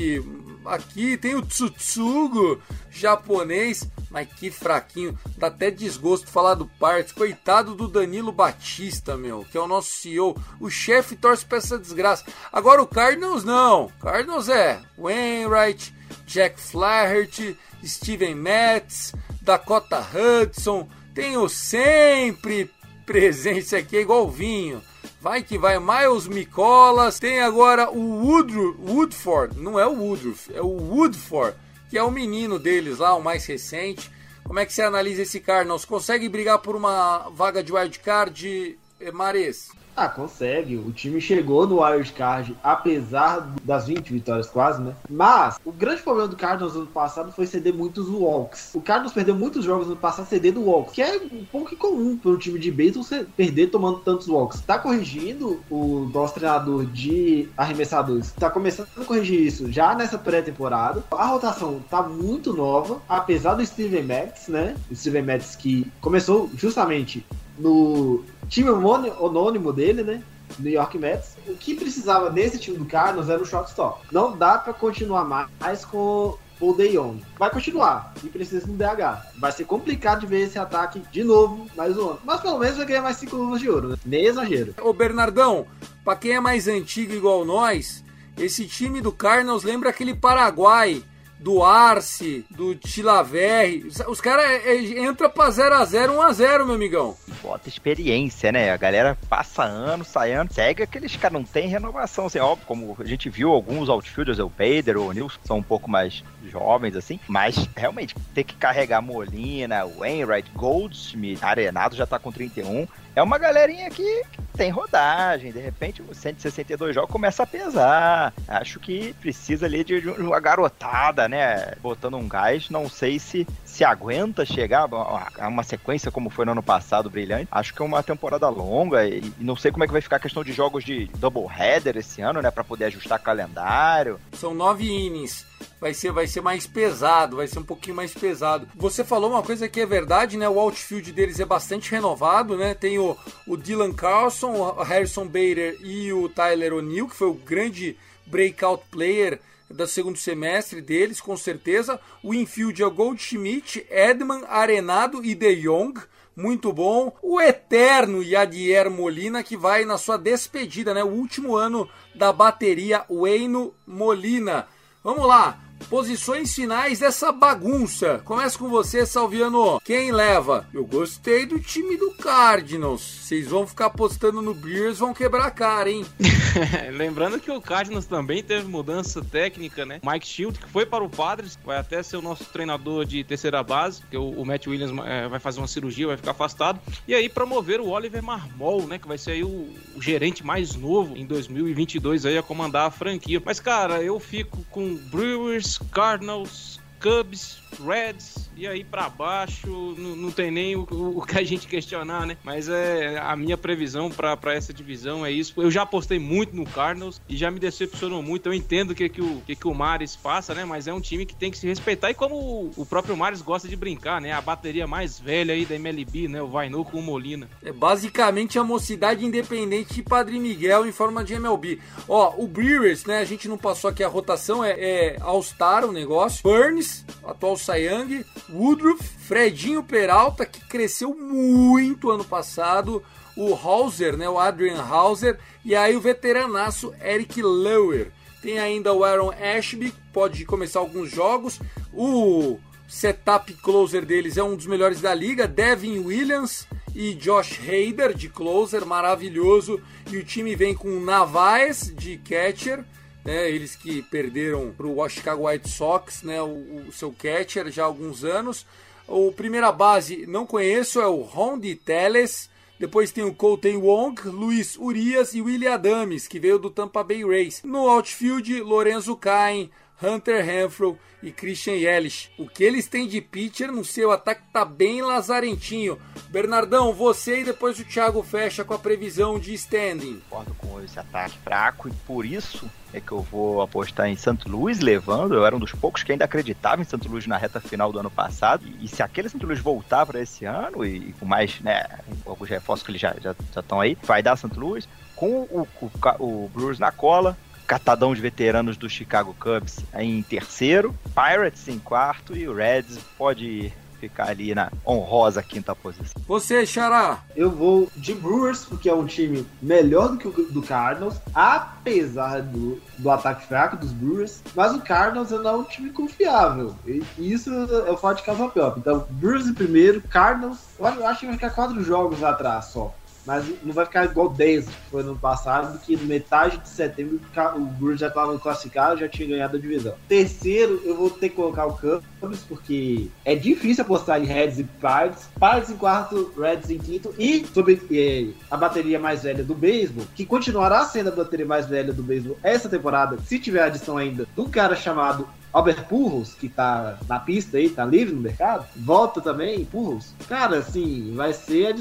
aqui, tem o Tsutsugo, japonês, mas que fraquinho, dá até desgosto falar do Parts, coitado do Danilo Batista, meu, que é o nosso CEO, o. Chefe torce pra essa desgraça. Agora o Cardinals não, Cardinals é Wainwright, Jack Flaherty, Steven Metz, Dakota Hudson, tenho sempre presença aqui, é igual vinho. Vai que vai, Miles Micolas. Tem agora o Woodru, Woodford, não é o Woodruff, é o Woodford, que é o menino deles lá, o mais recente. Como é que você analisa esse Cardinals? Consegue brigar por uma vaga de wildcard, Mares? Ah, consegue. O time chegou no wild card, apesar das 20 vitórias quase, né? Mas o grande problema do Cardinals no ano passado foi ceder muitos walks. O Cardinals perdeu muitos jogos no passado cedendo walks, que é um pouco incomum para um time de beisebol você perder tomando tantos walks. Tá corrigindo o nosso treinador de arremessadores. Tá começando a corrigir isso já nessa pré-temporada. A rotação tá muito nova, apesar do Steven Matz, né? O Steven Matz que começou justamente no time anônimo dele, né? New York Mets. O que precisava desse time do Cardinals era o shortstop. Não dá pra continuar mais com o De Jong. Vai continuar e precisa de um DH. Vai ser complicado de ver esse ataque de novo mais um ano. Mas pelo menos vai ganhar mais cinco luvas de ouro, né? Nem exagero. Ô Bernardão, pra quem é mais antigo igual nós, esse time do Cardinals lembra aquele Paraguai do Arce, do Tilaverri. Os, caras entram pra 0x0, 1x0, meu amigão. Bota experiência, né? A galera passa ano, sai ano, segue aqueles caras, não tem renovação, assim, óbvio, como a gente viu alguns outfielders, o Bader, o Nilson, são um pouco mais jovens, assim, mas realmente ter que carregar Molina, Wainwright, Goldsmith, Arenado já tá com 31, é uma galerinha que tem rodagem, de repente os 162 jogos começa a pesar. Acho que precisa ali de uma garotada, né? Botando um gás. Não sei se se aguenta chegar a uma sequência como foi no ano passado brilhante. Acho que é uma temporada longa e não sei como é que vai ficar a questão de jogos de double header esse ano, né? Para poder ajustar calendário. São nove innings vai ser, vai ser mais pesado, vai ser um pouquinho mais pesado. Você falou uma coisa que é verdade, né? O outfield deles é bastante renovado, né? Tem o, o Dylan Carlson, o Harrison Bader e o Tyler O'Neill, que foi o grande breakout player do segundo semestre deles, com certeza. O infield é o Goldschmidt, Edman, Arenado e De Jong muito bom. O eterno Yadier Molina, que vai na sua despedida, né? O último ano da bateria Wayno Molina. Vamos lá, posições finais dessa bagunça. Começa com você, Salviano. Quem leva? Eu gostei do time do Cardinals. Vocês vão ficar apostando no Bears, vão quebrar a cara, hein? Lembrando que o Cardinals também teve mudança técnica, né? Mike Shield, que foi para o Padres, vai até ser o nosso treinador de terceira base, o, o Matt Williams é, vai fazer uma cirurgia, vai ficar afastado. E aí promover o Oliver Marmol, né? Que vai ser aí o, o gerente mais novo em 2022 aí a comandar a franquia. Mas, cara, eu fico com Brewers, Cardinals, Cubs, Reds, e aí para baixo não, não, tem nem o, o, que a gente questionar, né? Mas é a minha previsão para essa divisão é isso. Eu já apostei muito no Cardinals e já me decepcionou muito. Eu entendo que, que, o, que, que o Mares passa, né? Mas é um time que tem que se respeitar. E como o, o próprio Mares gosta de brincar, né? A bateria mais velha aí da MLB, né? O Vainu com o Molina. É basicamente a mocidade independente de Padre Miguel em forma de MLB. Ó, o Brewers, né? A gente não passou aqui a rotação, é, é All-Star o negócio. Burns, atual Young, Woodruff, Fredinho Peralta, que cresceu muito ano passado, o Hauser, né, o Adrian Hauser, e aí o veteranaço Eric Lower. Tem ainda o Aaron Ashby, pode começar alguns jogos. O setup closer deles é um dos melhores da liga, Devin Williams e Josh Hader de closer, maravilhoso. E o time vem com Navaes de catcher, né, eles que perderam para o Chicago White Sox, né, o, o, seu catcher já há alguns anos. O primeira base não conheço, é o Rondi Teles. Depois tem o Colton Wong, Luiz Urias e William Adams, que veio do Tampa Bay Rays. No outfield, Lorenzo Cain, Hunter Renfro e Christian Yelich. O que eles têm de pitcher no seu ataque tá bem lazarentinho. Bernardão, você e depois o Thiago fecha com a previsão de standing. Concordo com esse ataque fraco e por isso é que eu vou apostar em Santo Luiz levando. Eu era um dos poucos que ainda acreditava em Santo Luiz na reta final do ano passado. E, se aquele Santo Luiz voltar para esse ano e, e, com mais, né, alguns reforços que eles já estão aí, vai dar Santo Luiz. Com o, o, o na cola, catadão de veteranos do Chicago Cubs em terceiro, Pirates em quarto e o Reds pode ficar ali na honrosa quinta posição. Você, Xará? Eu vou de Brewers, porque é um time melhor do que o do Cardinals, apesar do, do ataque fraco dos Brewers, mas o Cardinals não é um time confiável. E isso eu falo de casa própria. Então, Brewers em primeiro, Cardinals, eu acho que vai ficar quatro jogos atrás só mas não vai ficar igual 10 que foi no passado, que metade de setembro o Brewers já estava classificado, já tinha ganhado a divisão. Terceiro, eu vou ter que colocar o Cubs, porque é difícil apostar em Reds e Pirates. Pirates em quarto, Reds em quinto, e sobre é, a bateria mais velha do beisebol, que continuará sendo a bateria mais velha do beisebol essa temporada, se tiver adição ainda, do cara chamado Albert Purros, que tá na pista aí, tá livre no mercado, volta também, Purros. Cara, assim, vai ser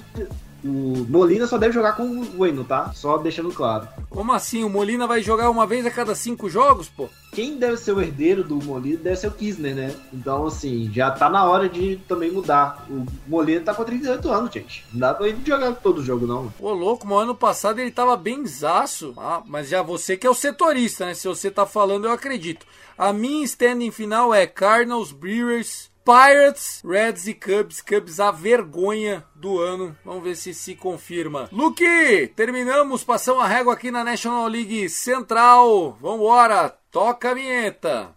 o Molina só deve jogar com o Bueno, tá? Só deixando claro. Como assim? O Molina vai jogar uma vez a cada cinco jogos, pô? Quem deve ser o herdeiro do Molina deve ser o Kisner, né? Então, assim, já tá na hora de também mudar. O Molina tá com 38 anos, gente. Não dá pra ele jogar todo jogo, não. Ô, louco, no ano passado ele tava bem zaço. Ah, mas já você que é o setorista, né? Se você tá falando, eu acredito. A minha standing final é Cardinals, Brewers, Pirates, Reds e Cubs. Cubs a vergonha do ano. Vamos ver se se confirma. Luke, terminamos. Passamos a régua aqui na National League Central. Vambora, toca a vinheta.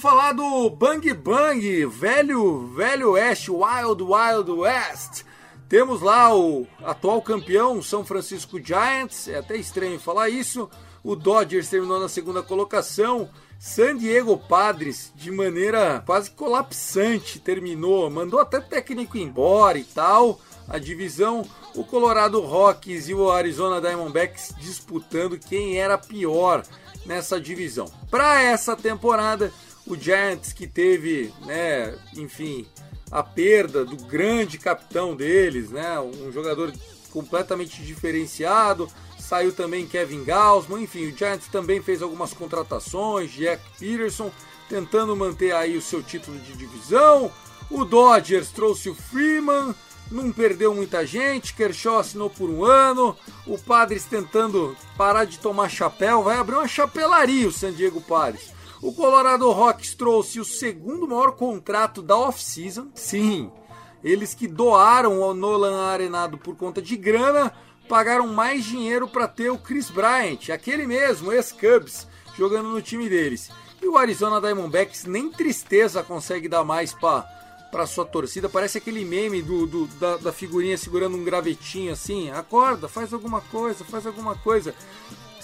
Vamos falar do Bang Bang, velho, velho Oeste, Wild Wild West. Temos lá o atual campeão São Francisco Giants, é até estranho falar isso. O Dodgers terminou na segunda colocação. San Diego Padres, de maneira quase colapsante, terminou, mandou até técnico embora e tal. A divisão, o Colorado Rockies e o Arizona Diamondbacks disputando quem era pior nessa divisão. Para essa temporada, o Giants que teve, né, enfim, a perda do grande capitão deles, né, um jogador completamente diferenciado. Saiu também Kevin Gausman, enfim, o Giants também fez algumas contratações, Jack Peterson tentando manter aí o seu título de divisão. O Dodgers trouxe o Freeman, não perdeu muita gente, Kershaw assinou por um ano, o Padres tentando parar de tomar chapéu, vai abrir uma chapelaria o San Diego Padres. O Colorado Rocks trouxe o segundo maior contrato da off-season. Sim, eles que doaram ao Nolan Arenado por conta de grana, pagaram mais dinheiro para ter o Chris Bryant, aquele mesmo, ex-Cubs, jogando no time deles. E o Arizona Diamondbacks nem tristeza consegue dar mais para para sua torcida. Parece aquele meme do, do da, da, figurinha segurando um gravetinho assim. Acorda, faz alguma coisa, faz alguma coisa.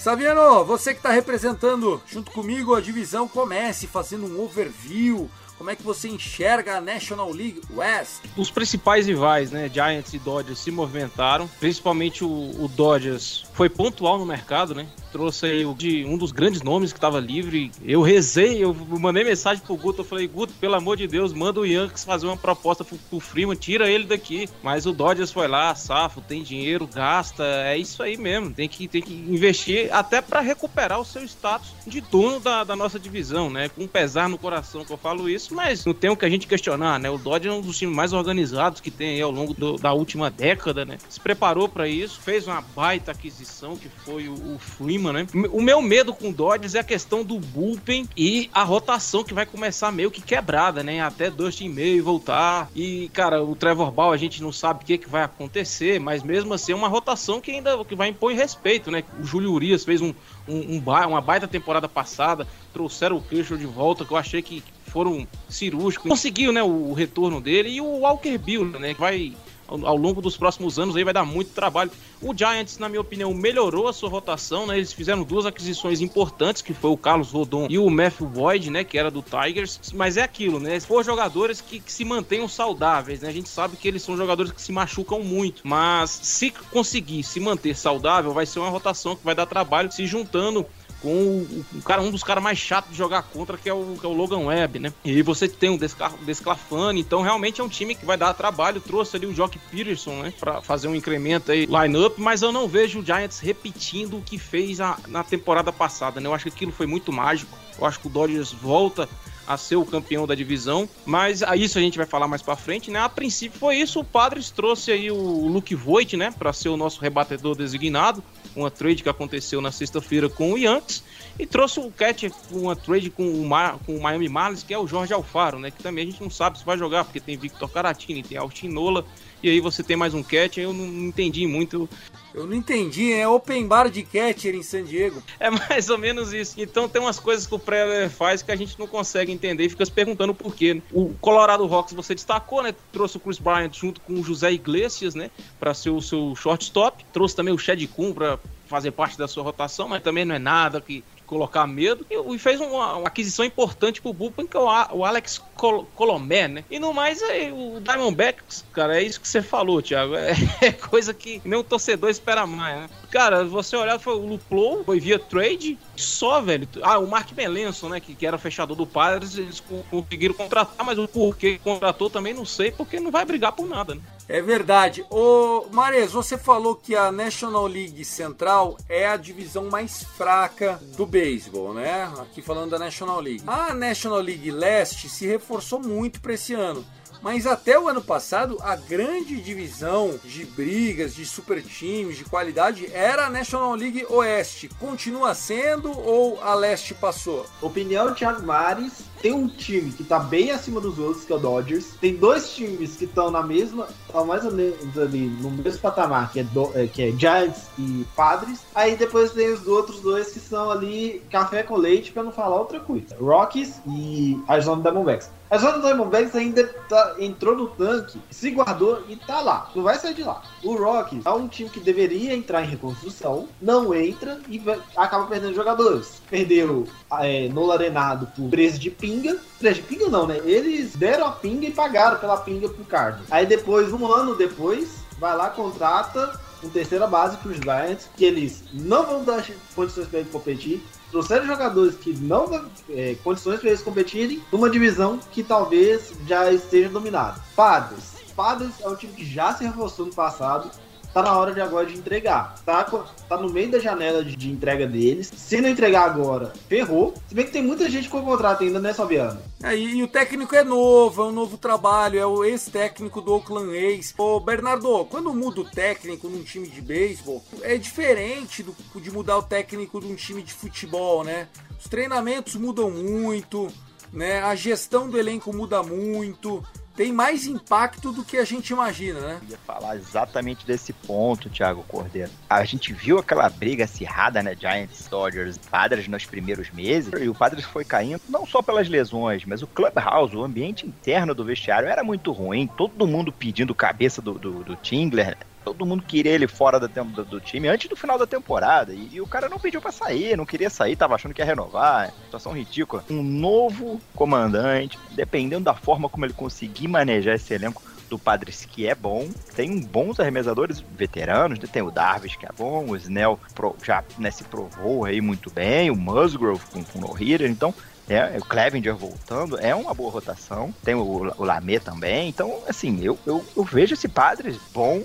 Saviano, você que está representando junto comigo a divisão, comece fazendo um overview. Como é que você enxerga a National League West? Os principais rivais, né, Giants e Dodgers, se movimentaram. Principalmente o, o Dodgers foi pontual no mercado, né? trouxe aí de um dos grandes nomes que estava livre. Eu rezei, eu mandei mensagem pro Guto, eu falei, Guto, pelo amor de Deus, manda o Yankees fazer uma proposta pro, pro Freeman, tira ele daqui. Mas o Dodgers foi lá, safo, tem dinheiro, gasta, é isso aí mesmo. Tem que, tem que investir até para recuperar o seu status de dono da, da nossa divisão, né? Com pesar no coração que eu falo isso, mas não tem o que a gente questionar, né? O Dodgers é um dos times mais organizados que tem aí ao longo do, da última década, né? Se preparou para isso, fez uma baita aquisição que foi o, o Freeman né? O meu medo com o Dodgers é a questão do bullpen e a rotação que vai começar meio que quebrada, né? Até Dustin May voltar. E, cara, o Trevor Ball a gente não sabe o que, que vai acontecer, mas mesmo assim é uma rotação que ainda que vai impor respeito, né? O Júlio Urias fez um, um, um uma baita temporada passada, trouxeram o Kershaw de volta, que eu achei que foram cirúrgicos. Conseguiu, né, o retorno dele e o Walker Bill, né, que vai ao longo dos próximos anos aí vai dar muito trabalho. O Giants, na minha opinião, melhorou a sua rotação, né? Eles fizeram duas aquisições importantes, que foi o Carlos Rodon e o Matthew Boyd, né? Que era do Tigers. Mas é aquilo, né? For jogadores que, que, se mantenham saudáveis, né? A gente sabe que eles são jogadores que se machucam muito. Mas se conseguir se manter saudável, vai ser uma rotação que vai dar trabalho se juntando com o, o, cara, um dos caras mais chatos de jogar contra, que é o, que é o Logan Webb, né? E você tem o Desclafani, então realmente é um time que vai dar trabalho. Trouxe ali o Jock Peterson, né? Pra fazer um incremento aí, line-up, mas eu não vejo o Giants repetindo o que fez a, na temporada passada, né? Eu acho que aquilo foi muito mágico. Eu acho que o Dodgers volta a ser o campeão da divisão, mas a isso a gente vai falar mais para frente, né? A princípio foi isso, o Padres trouxe aí o Luke Voigt, né, para ser o nosso rebatedor designado, uma trade que aconteceu na sexta-feira com o Yankees, e trouxe o Catcher, uma trade com o, Mar, com o Miami Marlins, que é o Jorge Alfaro, né, que também a gente não sabe se vai jogar, porque tem Victor Caratini, tem Austin Nola, e aí você tem mais um catcher, eu não entendi muito eu não entendi, é open bar de catcher em San Diego. É mais ou menos isso. Então tem umas coisas que o Preller faz que a gente não consegue entender e fica se perguntando por quê. Né? O Colorado Rocks você destacou, né? Trouxe o Chris Bryant junto com o José Iglesias, né? Para ser o seu shortstop. Trouxe também o Chad Kuhn para fazer parte da sua rotação, mas também não é nada que colocar medo e, fez uma, uma, aquisição importante pro Bullpen, que é o, o Alex Col Colomé, né? E no mais, é, o Diamondbacks, cara, é isso que você falou, Thiago. É, é coisa que nem o torcedor espera mais, né? Cara, você olhar, foi o Luplow, foi via trade, só, velho. Ah, o Mark Melenson, né, que, que era fechador do Padres, eles conseguiram contratar, mas o porquê contratou também não sei, porque não vai brigar por nada, né? É verdade. Ô, Mares, você falou que a National League Central é a divisão mais fraca do beisebol, né? Aqui falando da National League. A National League Leste se reforçou muito para esse ano. Mas até o ano passado, a grande divisão de brigas, de super times, de qualidade era a National League Oeste. Continua sendo ou a Leste passou? Opinião Thiago Mares. Tem um time que tá bem acima dos outros, que é o Dodgers. Tem dois times que estão na mesma, estão mais ou menos ali no mesmo patamar, que é, do, é, que é Giants e Padres. Aí depois tem os outros dois que são ali café com leite, para não falar outra coisa. Rockies e Arizona Diamondbacks. A zona do Diamondbacks ainda tá, entrou no tanque, se guardou e tá lá. Não vai sair de lá. O Rock é um time que deveria entrar em reconstrução, não entra e vai, acaba perdendo jogadores. Perdeu é, Arenado por preço de pinga. De pinga não, né? Eles deram a pinga e pagaram pela pinga pro Cardinals. Aí depois, um ano depois, vai lá, contrata um terceira base para os Giants, que eles não vão dar condições para ele competir, trouxeram jogadores que não dão é, condições para eles competirem numa divisão que talvez já esteja dominada. Padres. Padres é um time que já se reforçou no passado, tá na hora de agora de entregar. Tá, tá no meio da janela de, de, entrega deles. Se não entregar agora, ferrou. Se bem que tem muita gente com contrato ainda, né, Fabiano? É, e, e, o técnico é novo, é um novo trabalho, é o ex-técnico do Oakland A's. Ô, Bernardo, quando muda o técnico num time de beisebol, é diferente do, de mudar o técnico de um time de futebol, né? Os treinamentos mudam muito, né? A gestão do elenco muda muito tem mais impacto do que a gente imagina, né? Eu ia falar exatamente desse ponto, Thiago Cordeiro. A gente viu aquela briga acirrada, né? Giants, Dodgers, Padres nos primeiros meses. E o Padres foi caindo não só pelas lesões, mas o clubhouse, o ambiente interno do vestiário era muito ruim. Todo mundo pedindo cabeça do, do, do Tingler. Todo mundo queria ele fora do, do, time antes do final da temporada. E, e, o cara não pediu para sair, não queria sair, tava achando que ia renovar. Situação ridícula. Um novo comandante, dependendo da forma como ele conseguir manejar esse elenco do Padres, que é bom. Tem bons arremessadores veteranos, né? tem o Darvish, que é bom, o Snell já né, se provou aí muito bem, o Musgrove com, com no hitter então é, o Clevenger voltando, é uma boa rotação. Tem o, o Lamé também. Então, assim, eu, eu, eu vejo esse Padres bom,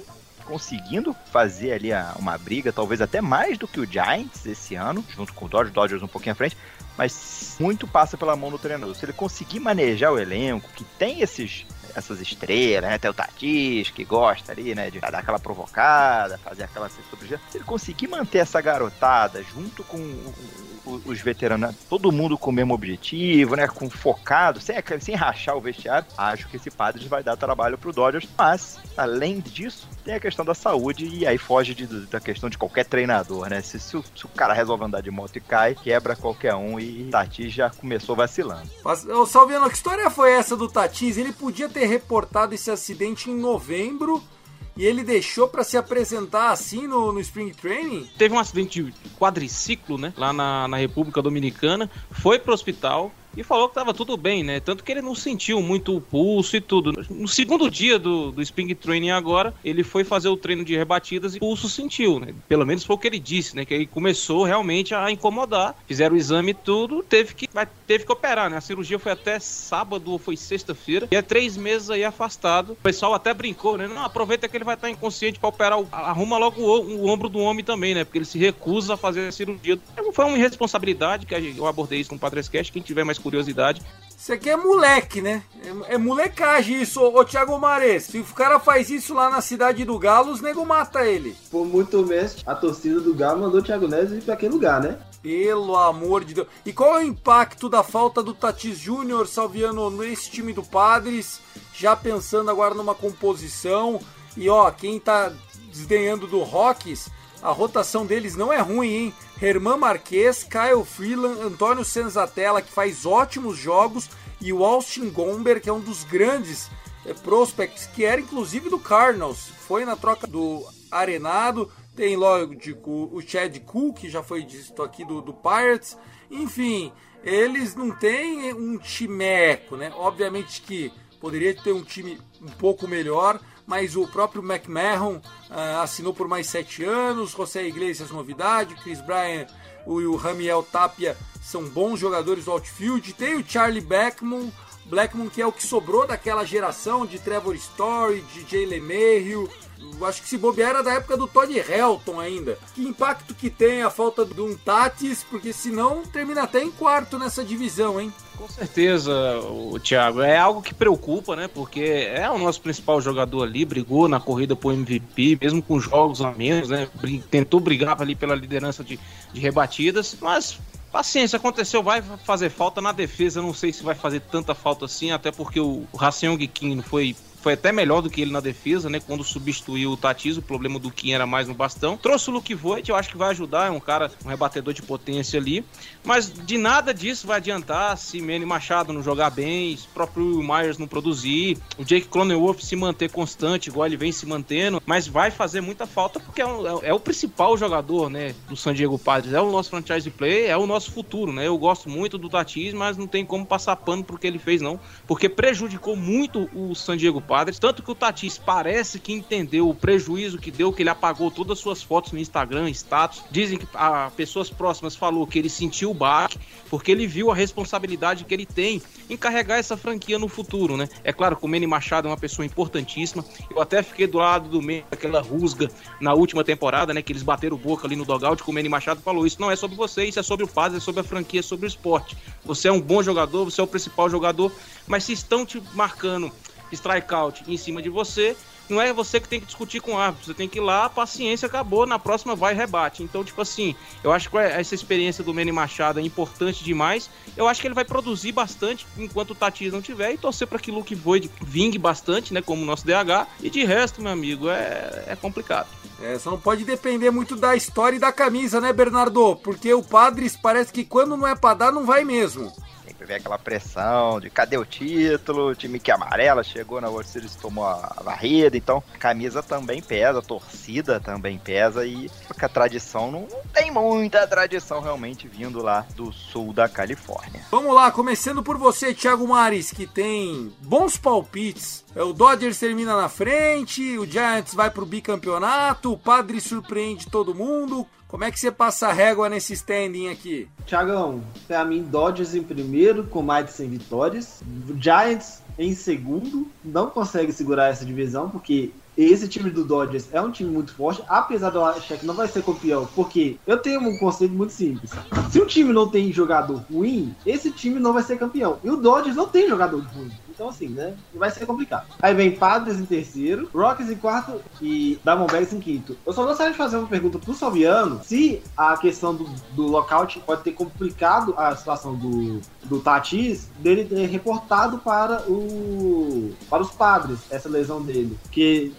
conseguindo fazer ali a, uma briga, talvez até mais do que o Giants esse ano, junto com o Dodgers, Dodgers um pouquinho à frente, mas muito passa pela mão do treinador. Se ele conseguir manejar o elenco, que tem esses essas estrelas, né? Tem o Tatis, que gosta ali, né? De dar aquela provocada, fazer aquela cesta Se ele conseguir manter essa garotada junto com os veteranos, né? todo mundo com o mesmo objetivo, né? Com focado, sem, sem rachar o vestiário, acho que esse Padres vai dar trabalho pro Dodgers. Mas, além disso, tem a questão da saúde e aí foge de, da questão de qualquer treinador, né? Se, se, o, se, o, cara resolve andar de moto e cai, quebra qualquer um e Tatis já começou vacilando. Mas, ô Salviano, que história foi essa do Tatis? Ele podia ter reportado esse acidente em novembro e ele deixou para se apresentar assim no, no Spring Training? Teve um acidente de quadriciclo, né? Lá na, na República Dominicana. Foi pro hospital e falou que tava tudo bem, né? Tanto que ele não sentiu muito o pulso e tudo. No segundo dia do, do Spring Training agora, ele foi fazer o treino de rebatidas e o pulso sentiu, né? Pelo menos foi o que ele disse, né? Que ele começou realmente a incomodar. Fizeram o exame e tudo, teve que, teve que operar, né? A cirurgia foi até sábado ou foi sexta-feira. E é três meses aí afastado. O pessoal até brincou, né? Não, aproveita que ele vai estar inconsciente para operar. O, arruma logo o, o, ombro do homem também, né? Porque ele se recusa a fazer a cirurgia. Foi uma irresponsabilidade que eu abordei isso com o Padre Sketch. Quem tiver mais curiosidade. Isso aqui é moleque, né? É, é molecagem isso, ô, ô Thiago Mares. Se o cara faz isso lá na cidade do Galo, os nego mata ele. Por muito menos, a torcida do Galo mandou o Thiago Neves ir pra aquele lugar, né? Pelo amor de Deus. E qual é o impacto da falta do Tatis Júnior, Salviano, nesse time do Padres? Já pensando agora numa composição. E ó, quem tá desdenhando do Rocks, a rotação deles não é ruim, hein? Herman Marquez, Kyle Freeland, Antônio Senzatella, que faz ótimos jogos, e o Austin Gomber, que é um dos grandes é, prospects, que era inclusive do Cardinals. Foi na troca do Arenado. Tem lógico o Chad Cool, que já foi dito aqui do, do Pirates. Enfim, eles não têm um timeco, né? Obviamente que poderia ter um time um pouco melhor, mas o próprio McMahon uh, assinou por mais sete anos, José Iglesias novidade, Chris Bryan e o Ramiel Tapia são bons jogadores do outfield, tem o Charlie Blackmon, Blackmon que é o que sobrou daquela geração de Trevor Story, de Jay LeMahieu, acho que se bobear era da época do Todd Helton ainda. Que impacto que tem a falta de um Tatis, porque senão termina até em quarto nessa divisão, hein? Com certeza, o Thiago. É algo que preocupa, né? Porque é o nosso principal jogador ali, brigou na corrida pro MVP, mesmo com jogos a menos, né? Tentou brigar ali pela liderança de, de rebatidas, mas Paciência, aconteceu, vai fazer falta na defesa. Não sei se vai fazer tanta falta assim, até porque o Raciong Kim foi foi até melhor do que ele na defesa, né? Quando substituiu o Tatis, o problema do Kim era mais no bastão. Trouxe o Luke Voigt, eu acho que vai ajudar, é um cara, um rebatedor de potência ali. Mas de nada disso vai adiantar se Manny Machado não jogar bem, se o próprio Myers não produzir, o Jake Cronenworth se manter constante, igual ele vem se mantendo. Mas vai fazer muita falta porque é, o, é o principal jogador, né? Do San Diego Padres. É o nosso franchise play, é o nosso futuro, né? Eu gosto muito do Tatis, mas não tem como passar pano pro que ele fez, não. Porque prejudicou muito o San Diego Padres, tanto que o Tatis parece que entendeu o prejuízo que deu, que ele apagou todas as suas fotos no Instagram, status. Dizem que a pessoas próximas falou que ele sentiu o baque, porque ele viu a responsabilidade que ele tem em carregar essa franquia no futuro, né? É claro que o Manny Machado é uma pessoa importantíssima. Eu até fiquei do lado do meio daquela rusga na última temporada, né? Que eles bateram boca ali no dogout, que o Manny Machado falou: Isso não é sobre você, isso é sobre o Padres, é sobre a franquia, é sobre o esporte. Você é um bom jogador, você é o principal jogador, mas se estão te marcando strikeout em cima de você, não é você que tem que discutir com o árbitro, você tem que ir lá, paciência, acabou, na próxima vai rebate. Então, tipo assim, eu acho que essa experiência do Manny Machado é importante demais. Eu acho que ele vai produzir bastante enquanto o Tatis não tiver e torcer para que Luke Void vingue bastante, né, como o nosso DH. E de resto, meu amigo, é, é complicado. É, só não pode depender muito da história e da camisa, né, Bernardo? Porque o Padres parece que quando não é pra dar, não vai mesmo vem aquela pressão de cadê o título, o time que é amarela chegou na World Series tomou a varrida, então camisa também pesa, torcida também pesa e porque a tradição não, não tem muita tradição realmente vindo lá do sul da Califórnia. Vamos lá, começando por você, Thiago Mares, que tem bons palpites. É, o Dodgers termina na frente, o Giants vai pro bicampeonato, o Padre surpreende todo mundo. Como é que você passa a régua nesse standing aqui? Tiagão, pra mim, Dodgers em primeiro, com mais de 100 vitórias. Giants em segundo, não consegue segurar essa divisão, porque esse time do Dodgers é um time muito forte, apesar de eu achar que não vai ser campeão, porque eu tenho um conceito muito simples. Se um time não tem jogador ruim, esse time não vai ser campeão. E o Dodgers não tem jogador ruim. Então, assim, né? Vai ser complicado. Aí vem Padres em terceiro, Rockies em quarto e Diamondbacks em quinto. Eu só gostaria de fazer uma pergunta pro Salviano se a questão do, do lockout pode ter complicado a situação do, do Tatis, dele ter reportado para, o, para os Padres essa lesão dele. Que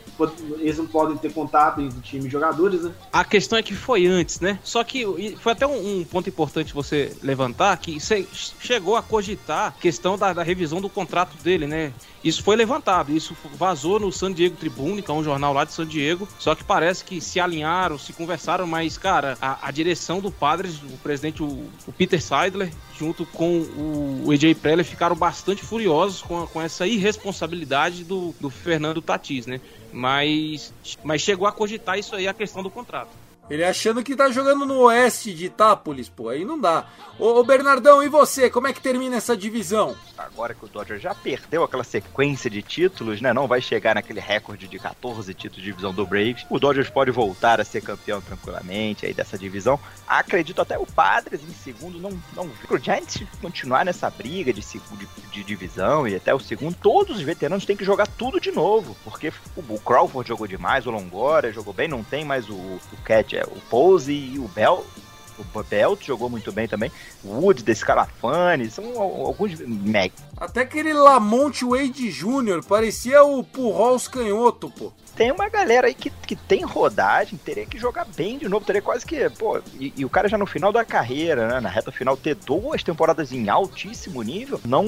eles não podem ter contato entre time e jogadores, né? A questão é que foi antes, né? Só que foi até um, um ponto importante você levantar que você chegou a cogitar a questão da, da revisão do contrato dele, né? Isso foi levantado, isso vazou no San Diego Tribune, que é um jornal lá de San Diego. Só que parece que se alinharam, se conversaram, mas, cara, a, a direção do Padres, o presidente, o, o Peter Seidler, junto com o, o AJ Preller, ficaram bastante furiosos com, com essa irresponsabilidade do, do Fernando Tatis, né? Mas, mas chegou a cogitar isso aí, a questão do contrato. Ele achando que tá jogando no oeste de Itápolis, pô, aí não dá. Ô, ô, Bernardão, e você? Como é que termina essa divisão? Agora que o Dodgers já perdeu aquela sequência de títulos, né? Não vai chegar naquele recorde de 14 títulos de divisão do Braves. O Dodgers pode voltar a ser campeão tranquilamente aí dessa divisão. Acredito até o Padres em segundo não não o Giants continuar nessa briga de, de, de divisão e até o segundo, todos os veteranos têm que jogar tudo de novo, porque o, o Crawford jogou demais, o Longoria jogou bem, não tem mais o, o Cat é, o Pose e o Bell. O Belt jogou muito bem também. O Wood, Descalafani, são alguns Meg. Até aquele Lamont Wade Jr. parecia o Pujols canhoto, pô tem uma galera aí que, que tem rodagem, teria que jogar bem de novo, teria quase que, pô, e, e, o cara já no final da carreira, né, na reta final, ter duas temporadas em altíssimo nível, não,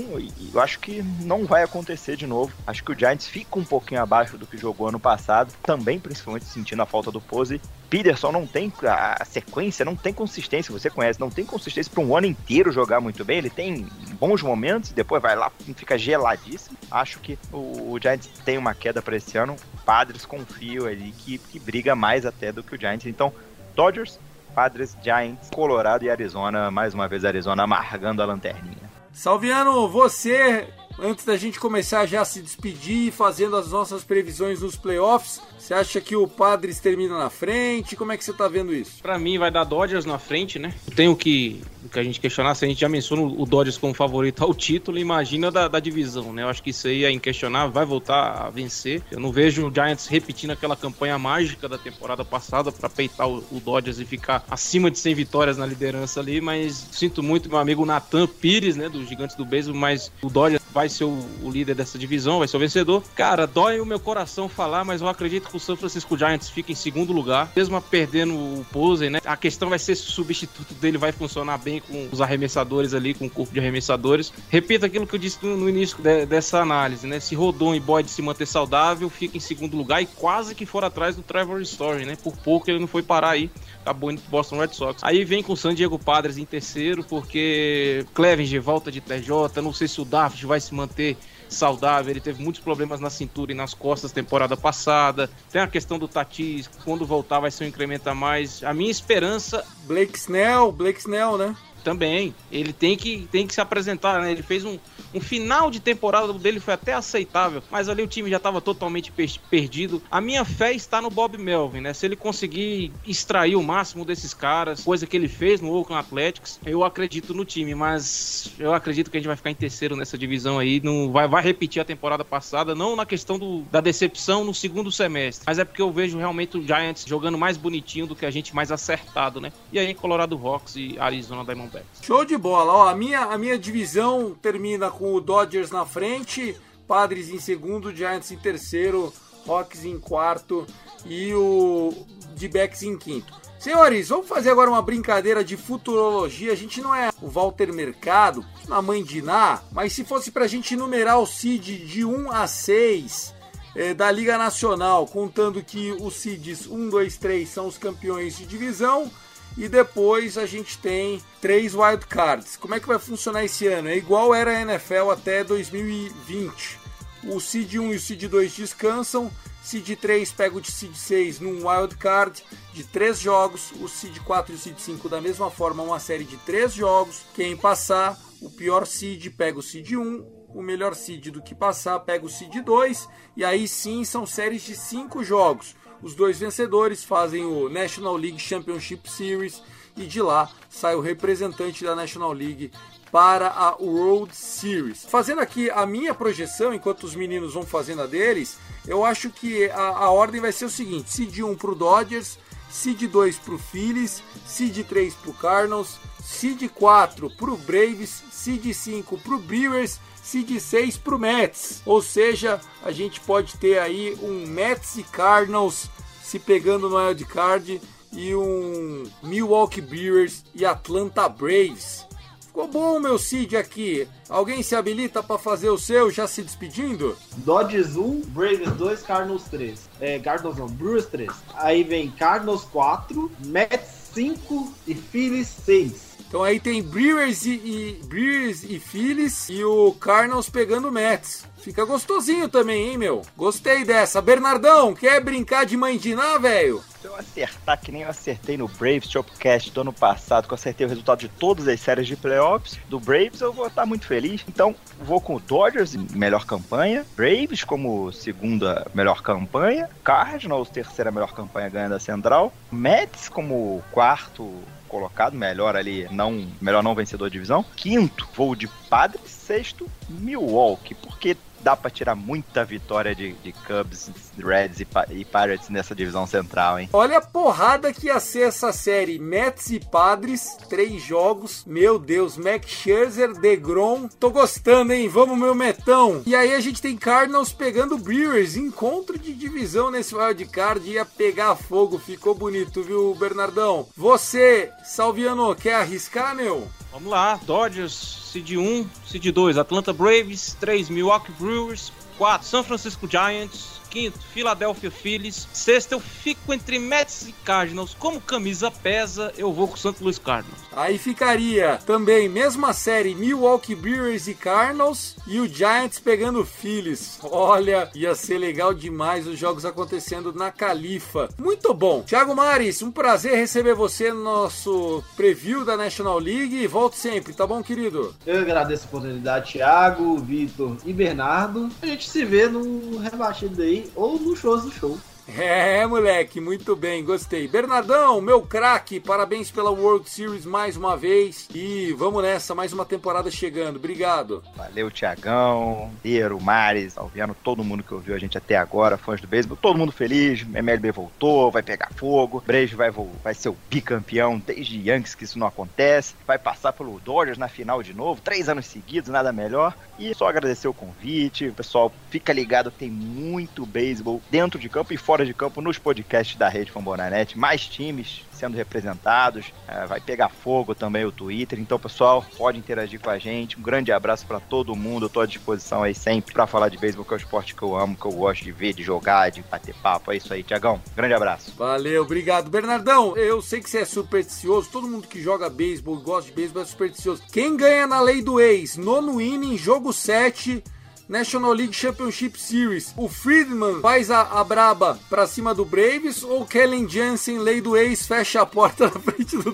eu acho que não vai acontecer de novo. Acho que o Giants fica um pouquinho abaixo do que jogou ano passado, também principalmente sentindo a falta do Pose. Peterson não tem a sequência, não tem consistência, você conhece, não tem consistência para um ano inteiro jogar muito bem. Ele tem bons momentos depois vai lá fica geladíssimo. Acho que o, o Giants tem uma queda para esse ano. Padres confio ali que, que briga mais até do que o Giants. Então, Dodgers, Padres, Giants, Colorado e Arizona. Mais uma vez, Arizona amargando a lanterninha. Salviano, você, antes da gente começar já a se despedir, fazendo as nossas previsões nos playoffs, você acha que o Padres termina na frente? Como é que você tá vendo isso? Para mim vai dar Dodgers na frente, né? Tenho que que a gente questionar, se a gente já menciona o Dodgers como favorito ao título, imagina da, da divisão, né? Eu acho que isso aí é inquestionável, vai voltar a vencer. Eu não vejo o Giants repetindo aquela campanha mágica da temporada passada para peitar o, o, Dodgers e ficar acima de 100 vitórias na liderança ali, mas sinto muito meu amigo Nathan Pires, né, dos Gigantes do Beisebol, mas o Dodgers vai ser o, o, líder dessa divisão, vai ser o vencedor. Cara, dói o meu coração falar, mas eu acredito que o San Francisco Giants fica em segundo lugar, mesmo perdendo o Posey, né? A questão vai ser se o substituto dele vai funcionar bem com os arremessadores ali, com o corpo de arremessadores. Repito aquilo que eu disse no, no início de, dessa análise, né? Se Rodon e Boyd se manter saudável, fica em segundo lugar e quase que for atrás do Trevor Story, né? Por pouco ele não foi parar aí acabou indo pro Boston Red Sox. Aí vem com o San Diego Padres em terceiro, porque Clevenger volta de TJ, não sei se o Daft vai se manter saudável, ele teve muitos problemas na cintura e nas costas temporada passada. Tem a questão do Tatis, quando voltar vai ser um incremento a mais. A minha esperança. Blake Snell, Blake Snell, né? Também. Ele tem que, tem que se apresentar, né? Ele fez um, Um final de temporada dele foi até aceitável, mas ali o time já estava totalmente per perdido. A minha fé está no Bob Melvin, né? Se ele conseguir extrair o máximo desses caras, coisa que ele fez no Oakland Athletics, eu acredito no time, mas eu acredito que a gente vai ficar em terceiro nessa divisão aí, não vai, vai repetir a temporada passada, não na questão do, da decepção no segundo semestre, mas é porque eu vejo realmente o Giants jogando mais bonitinho do que a gente mais acertado, né? E aí Colorado Rocks e Arizona Diamondbacks. Show de bola, ó, a minha, a minha divisão termina com o Dodgers na frente, Padres em segundo, Giants em terceiro, Rocks em quarto e o D-Backs em quinto. Senhores, vamos fazer agora uma brincadeira de futurologia. A gente não é o Walter Mercado, na mãe de Ná, mas se fosse pra gente numerar o seed de 1 a 6 é, da Liga Nacional, contando que os seeds 1, 2, 3 são os campeões de divisão, e depois a gente tem três wildcards. Como é que vai funcionar esse ano? É igual era a NFL até 2020. O seed 1 e o seed 2 descansam Seed 3 pega o de Seed 6 num wild card de 3 jogos, o Seed 4 e o Seed 5 da mesma forma, uma série de 3 jogos. Quem passar, o pior Seed pega o Seed 1, o melhor Seed do que passar pega o Seed 2, e aí sim são séries de 5 jogos. Os dois vencedores fazem o National League Championship Series e de lá sai o representante da National League para a World Series. Fazendo aqui a minha projeção, enquanto os meninos vão fazendo a deles, eu acho que a, a ordem vai ser o seguinte: seed 1 para o Dodgers, seed 2 para o Phillies, seed 3 para o Cardinals, seed 4 para o Braves, seed 5 para o Brewers, seed 6 para o Mets. Ou seja, a gente pode ter aí um Mets e Cardinals se pegando no wild card e um Milwaukee Brewers e Atlanta Braves Ficou bom meu Cid aqui. Alguém se habilita para fazer o seu já se despedindo? Dodgers 1, Braves 2, Cardinals 3. É, Cardinals não, Brewers 3. Aí vem Cardinals 4, Mets 5 e Phillies 6. Então aí tem Brewers e, e Brewers e Phillies e o Cardinals pegando Mets. Fica gostosinho também, hein, meu? Gostei dessa. Bernardão, quer brincar de mãe de ná, velho? Se eu acertar que nem eu acertei no Braves Shopcast do ano passado, que eu acertei o resultado de todas as séries de playoffs do Braves, eu vou estar muito feliz. Então, vou com o Dodgers, melhor campanha, Braves como segunda melhor campanha, Cardinals, terceira melhor campanha ganhando a Central, Mets como quarto colocado, melhor ali, não, melhor não vencedor de divisão. Quinto, vou de Padres, sexto, Milwaukee, porque dá para tirar muita vitória de, de Cubs, Reds e, e, Pirates nessa divisão central, hein? Olha a porrada que ia ser essa série. Mets e Padres, três jogos. Meu Deus, Max Scherzer, DeGrom. Tô gostando, hein? Vamos, meu metão. E aí a gente tem Cardinals pegando Brewers. Encontro de divisão nesse wild card. Ia pegar fogo. Ficou bonito, viu, Bernardão? Você, Salviano, quer arriscar, meu? Vamos lá, Dodgers Seed 1, Seed 2, Atlanta Braves, 3, Milwaukee Brewers, 4, San Francisco Giants, quinto, Philadelphia Phillies. Sexto, eu fico entre Mets e Cardinals. Como camisa pesa, eu vou com o Santo Luiz Cardinals. Aí ficaria também, mesma série, Milwaukee Brewers e Cardinals e o Giants pegando Phillies. Olha, ia ser legal demais os jogos acontecendo na Califa. Muito bom. Thiago Mares, um prazer receber você no nosso preview da National League. Volte sempre, tá bom, querido? Eu agradeço a oportunidade, Thiago, Vitor e Bernardo. A gente se vê no rebatido aí ou do show. É, moleque, muito bem, gostei. Bernardão, meu craque, parabéns pela World Series mais uma vez. E vamos nessa, mais uma temporada chegando. Obrigado. Valeu, Tiagão, Eiro, Mares, Alviano, todo mundo que ouviu a gente até agora, fãs do beisebol, todo mundo feliz. MLB voltou, vai pegar fogo. Brejo vai, vai ser o bicampeão desde Yankees, que isso não acontece. Vai passar pelo Dodgers na final de novo, três anos seguidos, nada melhor. E só agradecer o convite. Pessoal, fica ligado, tem muito beisebol dentro de campo e fora fora de campo nos podcasts da Rede Fambonanet. Mais times sendo representados. É, vai pegar fogo também o Twitter. Então, pessoal, pode interagir com a gente. Um grande abraço para todo mundo. Tô à disposição aí sempre para falar de beisebol, que é o esporte que eu amo, que eu gosto de ver, de jogar, de bater papo. É isso aí, Tiagão. Grande abraço. Valeu, obrigado. Bernardão, eu sei que você é supersticioso. Todo mundo que joga beisebol, gosta de beisebol, é supersticioso. Quem ganha na lei do ex? Nono inning, jogo 7 National League Championship Series, o Friedman faz a, a braba pra cima do Braves ou Kellen Jansen, lei do ex, fecha a porta na frente do.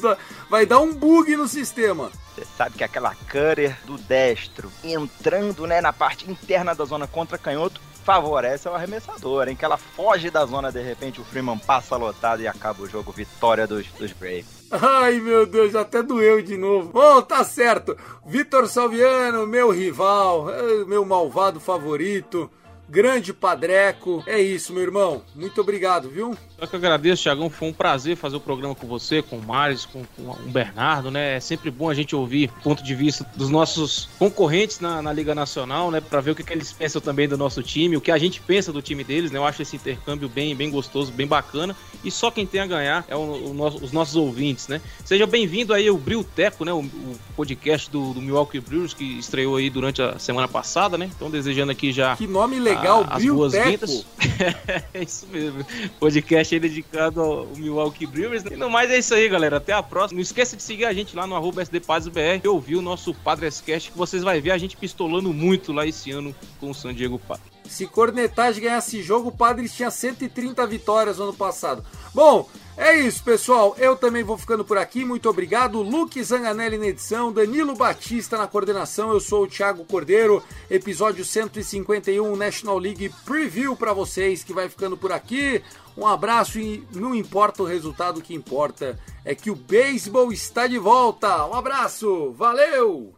Vai dar um bug no sistema. Você sabe que aquela cutter do destro entrando né, na parte interna da zona contra canhoto favorece ao arremessador, em que ela foge da zona de repente, o Freeman passa lotado e acaba o jogo, vitória dos, dos Braves. Ai meu Deus, até doeu de novo. Bom, tá certo. Vitor Salviano, meu rival, eh, meu malvado favorito grande Padreco. É isso, meu irmão. Muito obrigado, viu? Eu que agradeço, Thiagão. Foi um prazer fazer o programa com você, com o Maris, com, com o Bernardo, né? É sempre bom a gente ouvir o ponto de vista dos nossos concorrentes na, na Liga Nacional, né? Pra ver o que, que, eles pensam também do nosso time, o que a gente pensa do time deles, né? Eu acho esse intercâmbio bem, bem gostoso, bem bacana. E só quem tem a ganhar é o, o nosso, os nossos ouvintes, né? Seja bem-vindo aí ao Brilteco, né? O, o podcast do, do, Milwaukee Brewers que estreou aí durante a semana passada, né? Então desejando aqui já. Que nome legal, a, as é isso mesmo. Podcast aí dedicado ao Milwaukee Brewers. E no mais é isso aí, galera. Até a próxima. Não esqueça de seguir a gente lá no arroba SDPazBR e ouvir o nosso Padrescast, que vocês vão ver a gente pistolando muito lá esse ano com o San Diego Padres. Se Cornetagem ganhasse jogo, o Padres tinha 130 vitórias no ano passado. Bom, é isso, pessoal. Eu também vou ficando por aqui. Muito obrigado. Luke Zanganelli na edição, Danilo Batista na coordenação. Eu sou o Thiago Cordeiro. Episódio 151 National League Preview para vocês que vai ficando por aqui. Um abraço e não importa o resultado, o que importa é que o beisebol está de volta. Um abraço. Valeu!